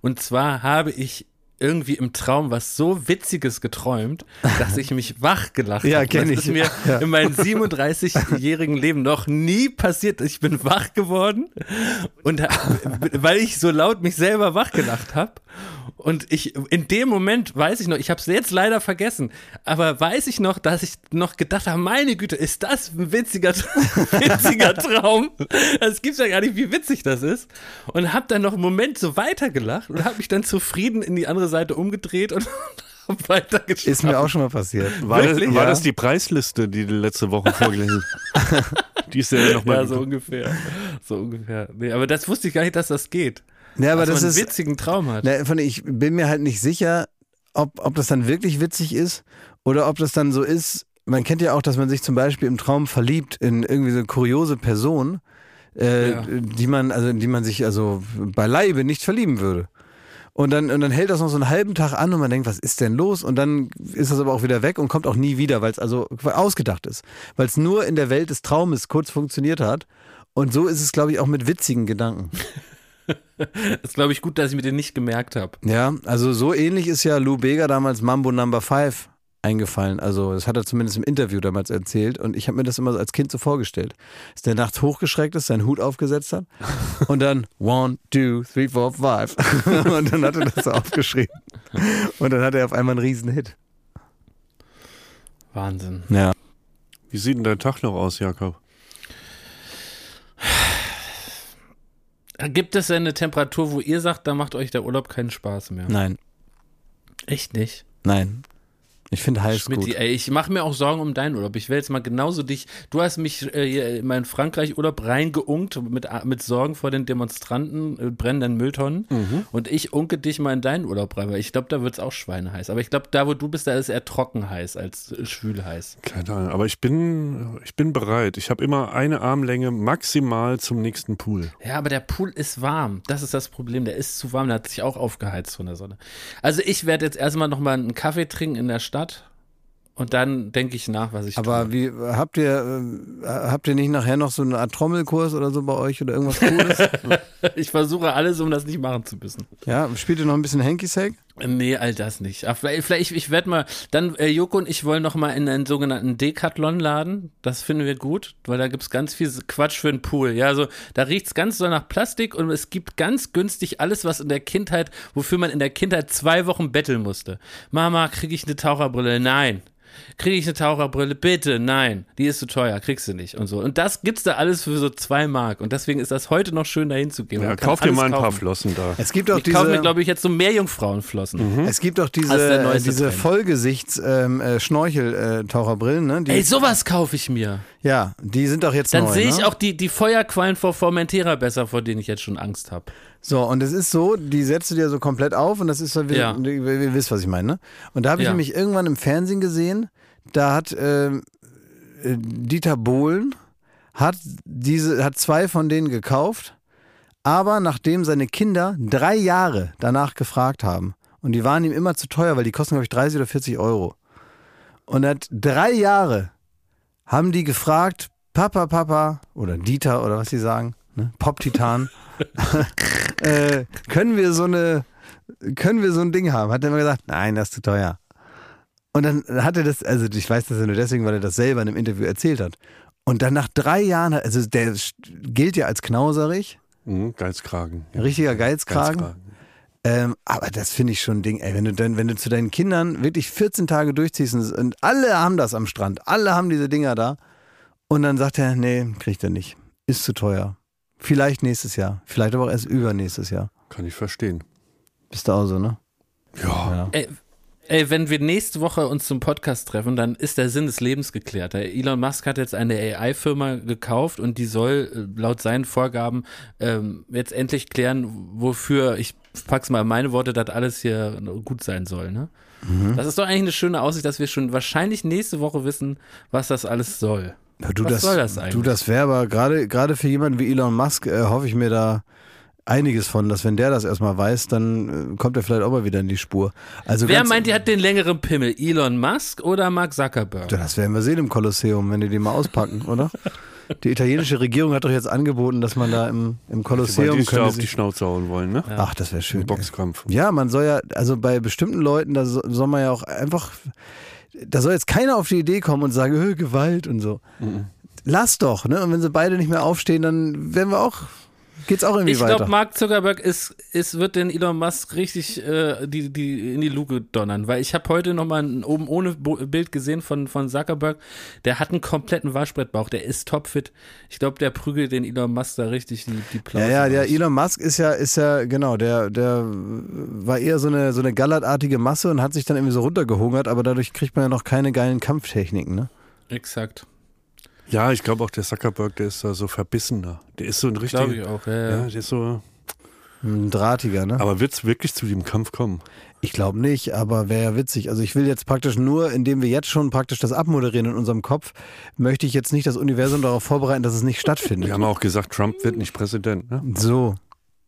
Und zwar habe ich irgendwie im Traum was so Witziges geträumt, dass ich mich wach gelacht Ja, habe. Das ich. ist mir Ja. in meinem 37-jährigen Leben noch nie passiert. Ich bin wach geworden und weil ich so laut mich selber wach gelacht habe. Und ich in dem Moment weiß ich noch, ich habe es jetzt leider vergessen, aber weiß ich noch, dass ich noch gedacht habe, meine Güte, ist das ein witziger, witziger Traum? Das gibt's ja gar nicht, wie witzig das ist. Und habe dann noch einen Moment so weitergelacht und habe mich dann zufrieden in die andere Seite umgedreht und hab weitergeschlafen. Ist mir auch schon mal passiert. War, das, war Ja. das die Preisliste, die du letzte Woche vorgelesen hast? die ist ja nochmal. Ja, so ungefähr. So ungefähr. Nee, aber das wusste ich gar nicht, dass das geht. Ja, aber dass das man ist, einen witzigen Traum hat. Na, von, ich bin mir halt nicht sicher, ob, ob das dann wirklich witzig ist oder ob das dann so ist. Man kennt ja auch, dass man sich zum Beispiel im Traum verliebt in irgendwie so eine kuriose Person, äh, Ja. die man, also in die man sich also beileibe nicht verlieben würde. Und dann, und dann hält das noch so einen halben Tag an und man denkt, was ist denn los? Und dann ist das aber auch wieder weg und kommt auch nie wieder, weil es also ausgedacht ist. Weil es nur in der Welt des Traumes kurz funktioniert hat. Und so ist es, glaube ich, auch mit witzigen Gedanken. Das ist, glaube ich, gut, dass ich mir den nicht gemerkt habe. Ja, also so ähnlich ist ja Lou Bega damals Mambo Number 5 eingefallen. Also das hat er zumindest im Interview damals erzählt und ich habe mir das immer so als Kind so vorgestellt. Dass der nachts hochgeschreckt ist, seinen Hut aufgesetzt hat und dann one, two, three, four, five und dann hat er das so aufgeschrieben und dann hat er auf einmal einen riesen Hit. Wahnsinn. Ja. Wie sieht denn dein Tag noch aus, Jakob? Gibt es denn eine Temperatur, wo ihr sagt, da macht euch der Urlaub keinen Spaß mehr? Nein, Echt nicht? nein. Ich finde heiß Schmidti, gut. ey, ich mache mir auch Sorgen um deinen Urlaub. Ich will jetzt mal genauso dich. Du hast mich äh, in meinen Frankreich-Urlaub reingeunkt mit, mit Sorgen vor den Demonstranten, äh, brennenden Mülltonnen. Mhm. Und ich unke dich mal in deinen Urlaub rein, weil ich glaube, da wird es auch schweineheiß. Aber ich glaube, da, wo du bist, da ist eher trocken heiß als äh, schwül heiß. Keine Ahnung, aber ich bin, ich bin bereit. Ich habe immer eine Armlänge maximal zum nächsten Pool. Ja, aber der Pool ist warm. Das ist das Problem. Der ist zu warm. Der hat sich auch aufgeheizt von der Sonne. Also ich werde jetzt erstmal nochmal einen Kaffee trinken in der Stadt. Und dann denke ich nach, was ich Aber tue. wie habt ihr äh, habt ihr nicht nachher noch so eine Art Trommelkurs oder so bei euch oder irgendwas Cooles? Ich versuche alles, um das nicht machen zu müssen. ja, spielt ihr noch ein bisschen Hanky Sack? Nee, all das nicht. Ach, vielleicht, ich, ich werde mal, dann äh, Joko und ich wollen noch mal in einen sogenannten Decathlon-Laden. Das finden wir gut, weil da gibt's ganz viel Quatsch für den Pool. Ja, also da riecht's ganz so nach Plastik und es gibt ganz günstig alles, was in der Kindheit, wofür man in der Kindheit zwei Wochen betteln musste. Mama, kriege ich eine Taucherbrille? Nein. Kriege ich eine Taucherbrille? Bitte, nein. Die ist zu teuer, kriegst du nicht und so. Und das gibt's da alles für so zwei Mark. Und deswegen ist das heute noch schön, dahin zu gehen. Ja, kauf dir mal ein kaufen. paar Flossen da. Es gibt auch ich diese. kaufe mir, glaube ich, jetzt so mehr Jungfrauenflossen. Mhm. Es gibt auch diese, diese Vollgesichts-Schnorchel-Taucherbrillen. Ähm, äh, ne? Ey, sowas kaufe ich mir. Ja, die sind doch jetzt Dann neu. sehe ich ne? auch die, die Feuerquallen vor Formentera besser, vor denen ich jetzt schon Angst habe. So, und es ist so, die setzt du dir so komplett auf und das ist so, Ja. ihr, ihr wisst, was ich meine, ne? Und da habe ich Ja. nämlich irgendwann im Fernsehen gesehen, da hat äh, Dieter Bohlen hat diese, hat zwei von denen gekauft, aber nachdem seine Kinder drei Jahre danach gefragt haben und die waren ihm immer zu teuer, weil die kosten, glaube ich, 30 oder 40 Euro. Und hat drei Jahre haben die gefragt, Papa, Papa, oder Dieter oder was sie sagen, ne? Pop-Titan, äh, können wir so eine, können wir so ein Ding haben? Hat er immer gesagt, nein, das ist zu teuer. Und dann hat er das, also ich weiß das ja nur deswegen, weil er das selber in einem Interview erzählt hat. Und dann nach drei Jahren, also der gilt ja als knauserig, Mhm, Geizkragen. ein richtiger Geizkragen. Ähm, aber das finde ich schon ein Ding, ey. Wenn du, dann, wenn du zu deinen Kindern wirklich 14 Tage durchziehst und, und alle haben das am Strand, alle haben diese Dinger da. Und dann sagt er, nee, kriegt er nicht. Ist zu teuer. Vielleicht nächstes Jahr. Vielleicht aber auch erst übernächstes Jahr. Kann ich verstehen. Bist du auch so, ne? Ja. Ja. Ey, ey, wenn wir nächste Woche uns zum Podcast treffen, dann ist der Sinn des Lebens geklärt. Elon Musk hat jetzt eine AI-Firma gekauft und die soll äh, laut seinen Vorgaben ähm, jetzt endlich klären, wofür, ich pack's mal in meine Worte, das alles hier gut sein soll. Ne? Mhm. Das ist doch eigentlich eine schöne Aussicht, dass wir schon wahrscheinlich nächste Woche wissen, was das alles soll. Ja, du, Was das, soll das eigentlich? Du, das wäre aber gerade gerade für jemanden wie Elon Musk äh, hoffe ich mir da einiges von, dass wenn der das erstmal weiß, dann äh, kommt er vielleicht auch mal wieder in die Spur. Also Wer ganz, meint, ihr hat den längeren Pimmel? Elon Musk oder Mark Zuckerberg? Das werden wir sehen im Kolosseum, wenn die den mal auspacken, oder? Die italienische Regierung hat doch jetzt angeboten, dass man da im, im Kolosseum die könnte auf die Schnauze hauen wollen, ne? Ach, das wäre schön. Boxkampf. Ja, man soll ja, also bei bestimmten Leuten, da so- soll man ja auch einfach, da soll jetzt keiner auf die Idee kommen und sagen, "Hö, Gewalt und so. Mhm. Lass doch, ne? Und wenn sie beide nicht mehr aufstehen, dann werden wir auch, geht's auch irgendwie Ich weiter. glaube, Mark Zuckerberg ist, ist, wird den Elon Musk richtig äh, die, die in die Luke donnern, weil ich habe heute nochmal ein oben ohne Bild gesehen von, von Zuckerberg. Der hat einen kompletten Waschbrettbauch, der ist topfit. Ich glaube, der prügelt den Elon Musk da richtig die, die ja, Plauze ja, der raus. Elon Musk ist ja, ist ja, genau, der, der war eher so eine, so eine gallertartige Masse und hat sich dann irgendwie so runtergehungert, aber dadurch kriegt man ja noch keine geilen Kampftechniken, ne? Exakt. Ja, ich glaube auch der Zuckerberg, der ist da so verbissener. Der ist so ein richtiger. Glaube ich auch. Ja, ja. Ja, der ist so. Ein drahtiger, ne? Aber wird es wirklich zu dem Kampf kommen? Ich glaube nicht, aber wäre ja witzig. Also ich will jetzt praktisch nur, indem wir jetzt schon praktisch das abmoderieren in unserem Kopf, möchte ich jetzt nicht das Universum darauf vorbereiten, dass es nicht stattfindet. Wir haben auch gesagt, Trump wird nicht Präsident. Ne? So.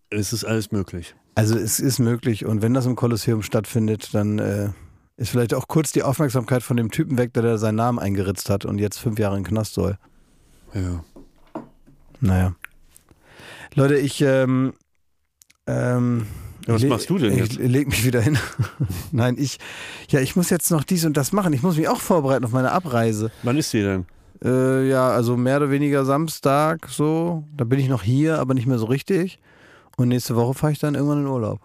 Es ist alles möglich. Also es ist möglich und wenn das im Kolosseum stattfindet, dann äh, ist vielleicht auch kurz die Aufmerksamkeit von dem Typen weg, der da seinen Namen eingeritzt hat und jetzt fünf Jahre in den Knast soll. Ja. Naja. Leute, ich ähm, ähm, was ich machst du denn ich jetzt? leg mich wieder hin. Nein, ich ja, ich muss jetzt noch dies und das machen. Ich muss mich auch vorbereiten auf meine Abreise. Wann ist die denn? Äh, ja, also mehr oder weniger Samstag so. Da bin ich noch hier, aber nicht mehr so richtig. Und nächste Woche fahre ich dann irgendwann in Urlaub.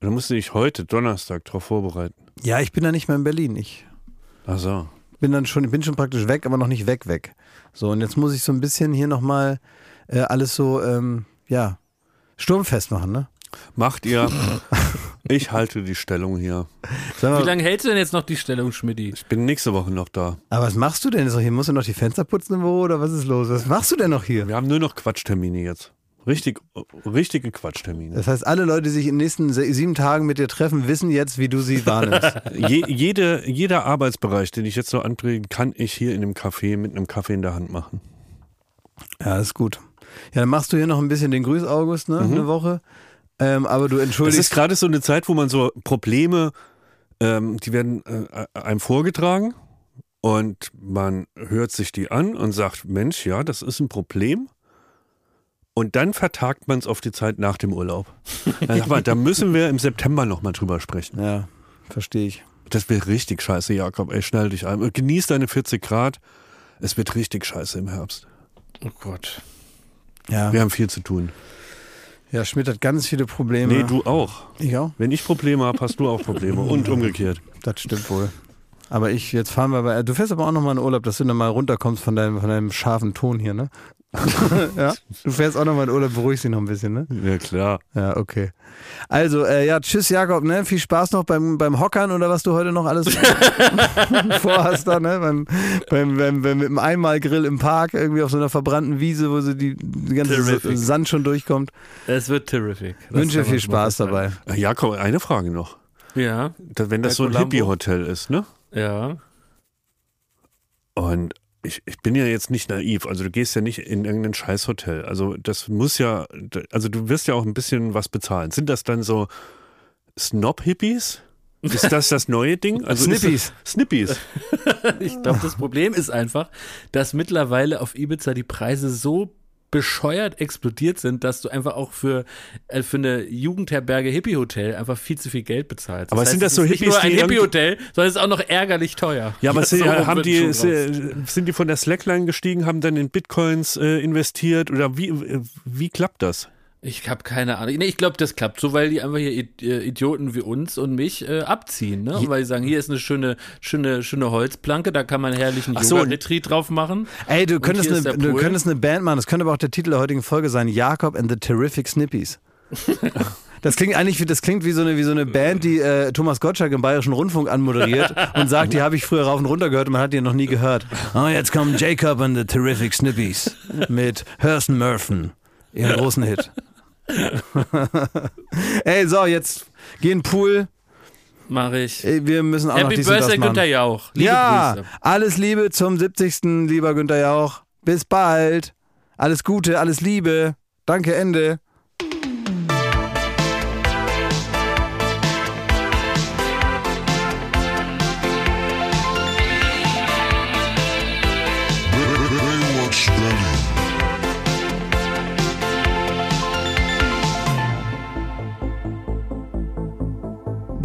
Da musst du dich heute, Donnerstag, darauf vorbereiten. Ja, ich bin dann nicht mehr in Berlin. Ich Ach so. bin dann schon, ich bin schon praktisch weg, aber noch nicht weg, weg. So, und jetzt muss ich so ein bisschen hier nochmal äh, alles so, ähm, ja, sturmfest machen, ne? Macht ihr. ich halte die Stellung hier. Mal, Wie lange hältst du denn jetzt noch die Stellung, Schmidti? Ich bin nächste Woche noch da. aber was machst du denn jetzt noch hier? Musst du noch die Fenster putzen im Büro oder was ist los? Was machst du denn noch hier? Wir haben nur noch Quatschtermine jetzt. Richtig, richtige Quatschtermine. Das heißt, alle Leute, die sich in den nächsten sieben Tagen mit dir treffen, wissen jetzt, wie du sie wahrnimmst. Je, jede, jeder Arbeitsbereich, den ich jetzt so anpräge, kann ich hier in einem Café mit einem Kaffee in der Hand machen. ja, ist gut. Ja, dann machst du hier noch ein bisschen den Grüß August, ne? Eine Woche. Ähm, aber du entschuldigst. ist gerade so eine Zeit, wo man so Probleme, ähm, die werden äh, einem vorgetragen und man hört sich die an und sagt, Mensch, ja, das ist ein Problem. Und dann vertagt man es auf die Zeit nach dem Urlaub. Sag mal, da müssen wir im September nochmal drüber sprechen. Ja, verstehe ich. Das wird richtig scheiße, Jakob. Ey, schnell dich ein. Genieß deine 40 Grad. Es wird richtig scheiße im Herbst. Oh Gott. Ja. Wir haben viel zu tun. Ja, Schmidt hat ganz viele Probleme. Nee, du auch. Ich auch? Wenn ich Probleme habe, hast du auch Probleme. Und umgekehrt. Das stimmt wohl. Aber ich, jetzt fahren wir bei. Du fährst aber auch nochmal in Urlaub, dass du dann mal runterkommst von deinem, von deinem scharfen Ton hier, ne? ja? Du fährst auch nochmal in Urlaub, beruhigst dich noch ein bisschen, ne? Ja, klar. Ja, okay. Also, äh, ja, tschüss Jakob, ne? Viel Spaß noch beim, beim Hockern oder was du heute noch alles vorhast da, ne? Beim, beim, beim, beim, mit dem Einmalgrill im Park, irgendwie auf so einer verbrannten Wiese, wo so die, die ganze terrific. Sand schon durchkommt. Es wird terrific. Das Wünsche viel Spaß dabei. Äh, Jakob, eine Frage noch. Ja. Wenn das so ein Hippie-Hotel ist, ne? Ja. Und ich, ich bin ja jetzt nicht naiv, also du gehst ja nicht in irgendein Scheißhotel. Also das muss ja, also du wirst ja auch ein bisschen was bezahlen. Sind das dann so Snob-Hippies? Ist das das neue Ding? Also Snippies. Snippies. ich glaube, das Problem ist einfach, dass mittlerweile auf Ibiza die Preise so bescheuert explodiert sind, dass du einfach auch für, äh, für eine Jugendherberge Hippie-Hotel einfach viel zu viel Geld bezahlst. aber heißt, sind das so Hippies? Nicht nur ein Hippie-Hotel, sondern es ist auch noch ärgerlich teuer. Ja, aber so haben die, sind die von der Slackline gestiegen, haben dann in Bitcoins äh, investiert oder wie, wie klappt das? Ich habe keine Ahnung. Nee, ich glaube, das klappt so, weil die einfach hier äh, Idioten wie uns und mich äh, abziehen, ne? Weil die sagen, hier ist eine schöne, schöne, schöne Holzplanke, da kann man herrlichen so. Yoga-Retreat drauf machen. Ey, du könntest, eine, du könntest eine Band machen, das könnte aber auch der Titel der heutigen Folge sein, Jakob and the Terrific Snippies. Das klingt eigentlich wie, das klingt wie so eine, wie so eine Band, die äh, Thomas Gottschalk im Bayerischen Rundfunk anmoderiert und sagt, die habe ich früher rauf und runter gehört und man hat die noch nie gehört. Oh, jetzt kommen Jacob and the Terrific Snippies mit Hursten Murphy, ihren großen Hit. Ey, so, jetzt geh in den Pool. Mach ich. Wir müssen auch Happy noch Birthday, Günther Jauch. Liebe ja, Grüße. alles Liebe zum 70. lieber Günther Jauch. Bis bald. Alles Gute, alles Liebe. Danke, Ende.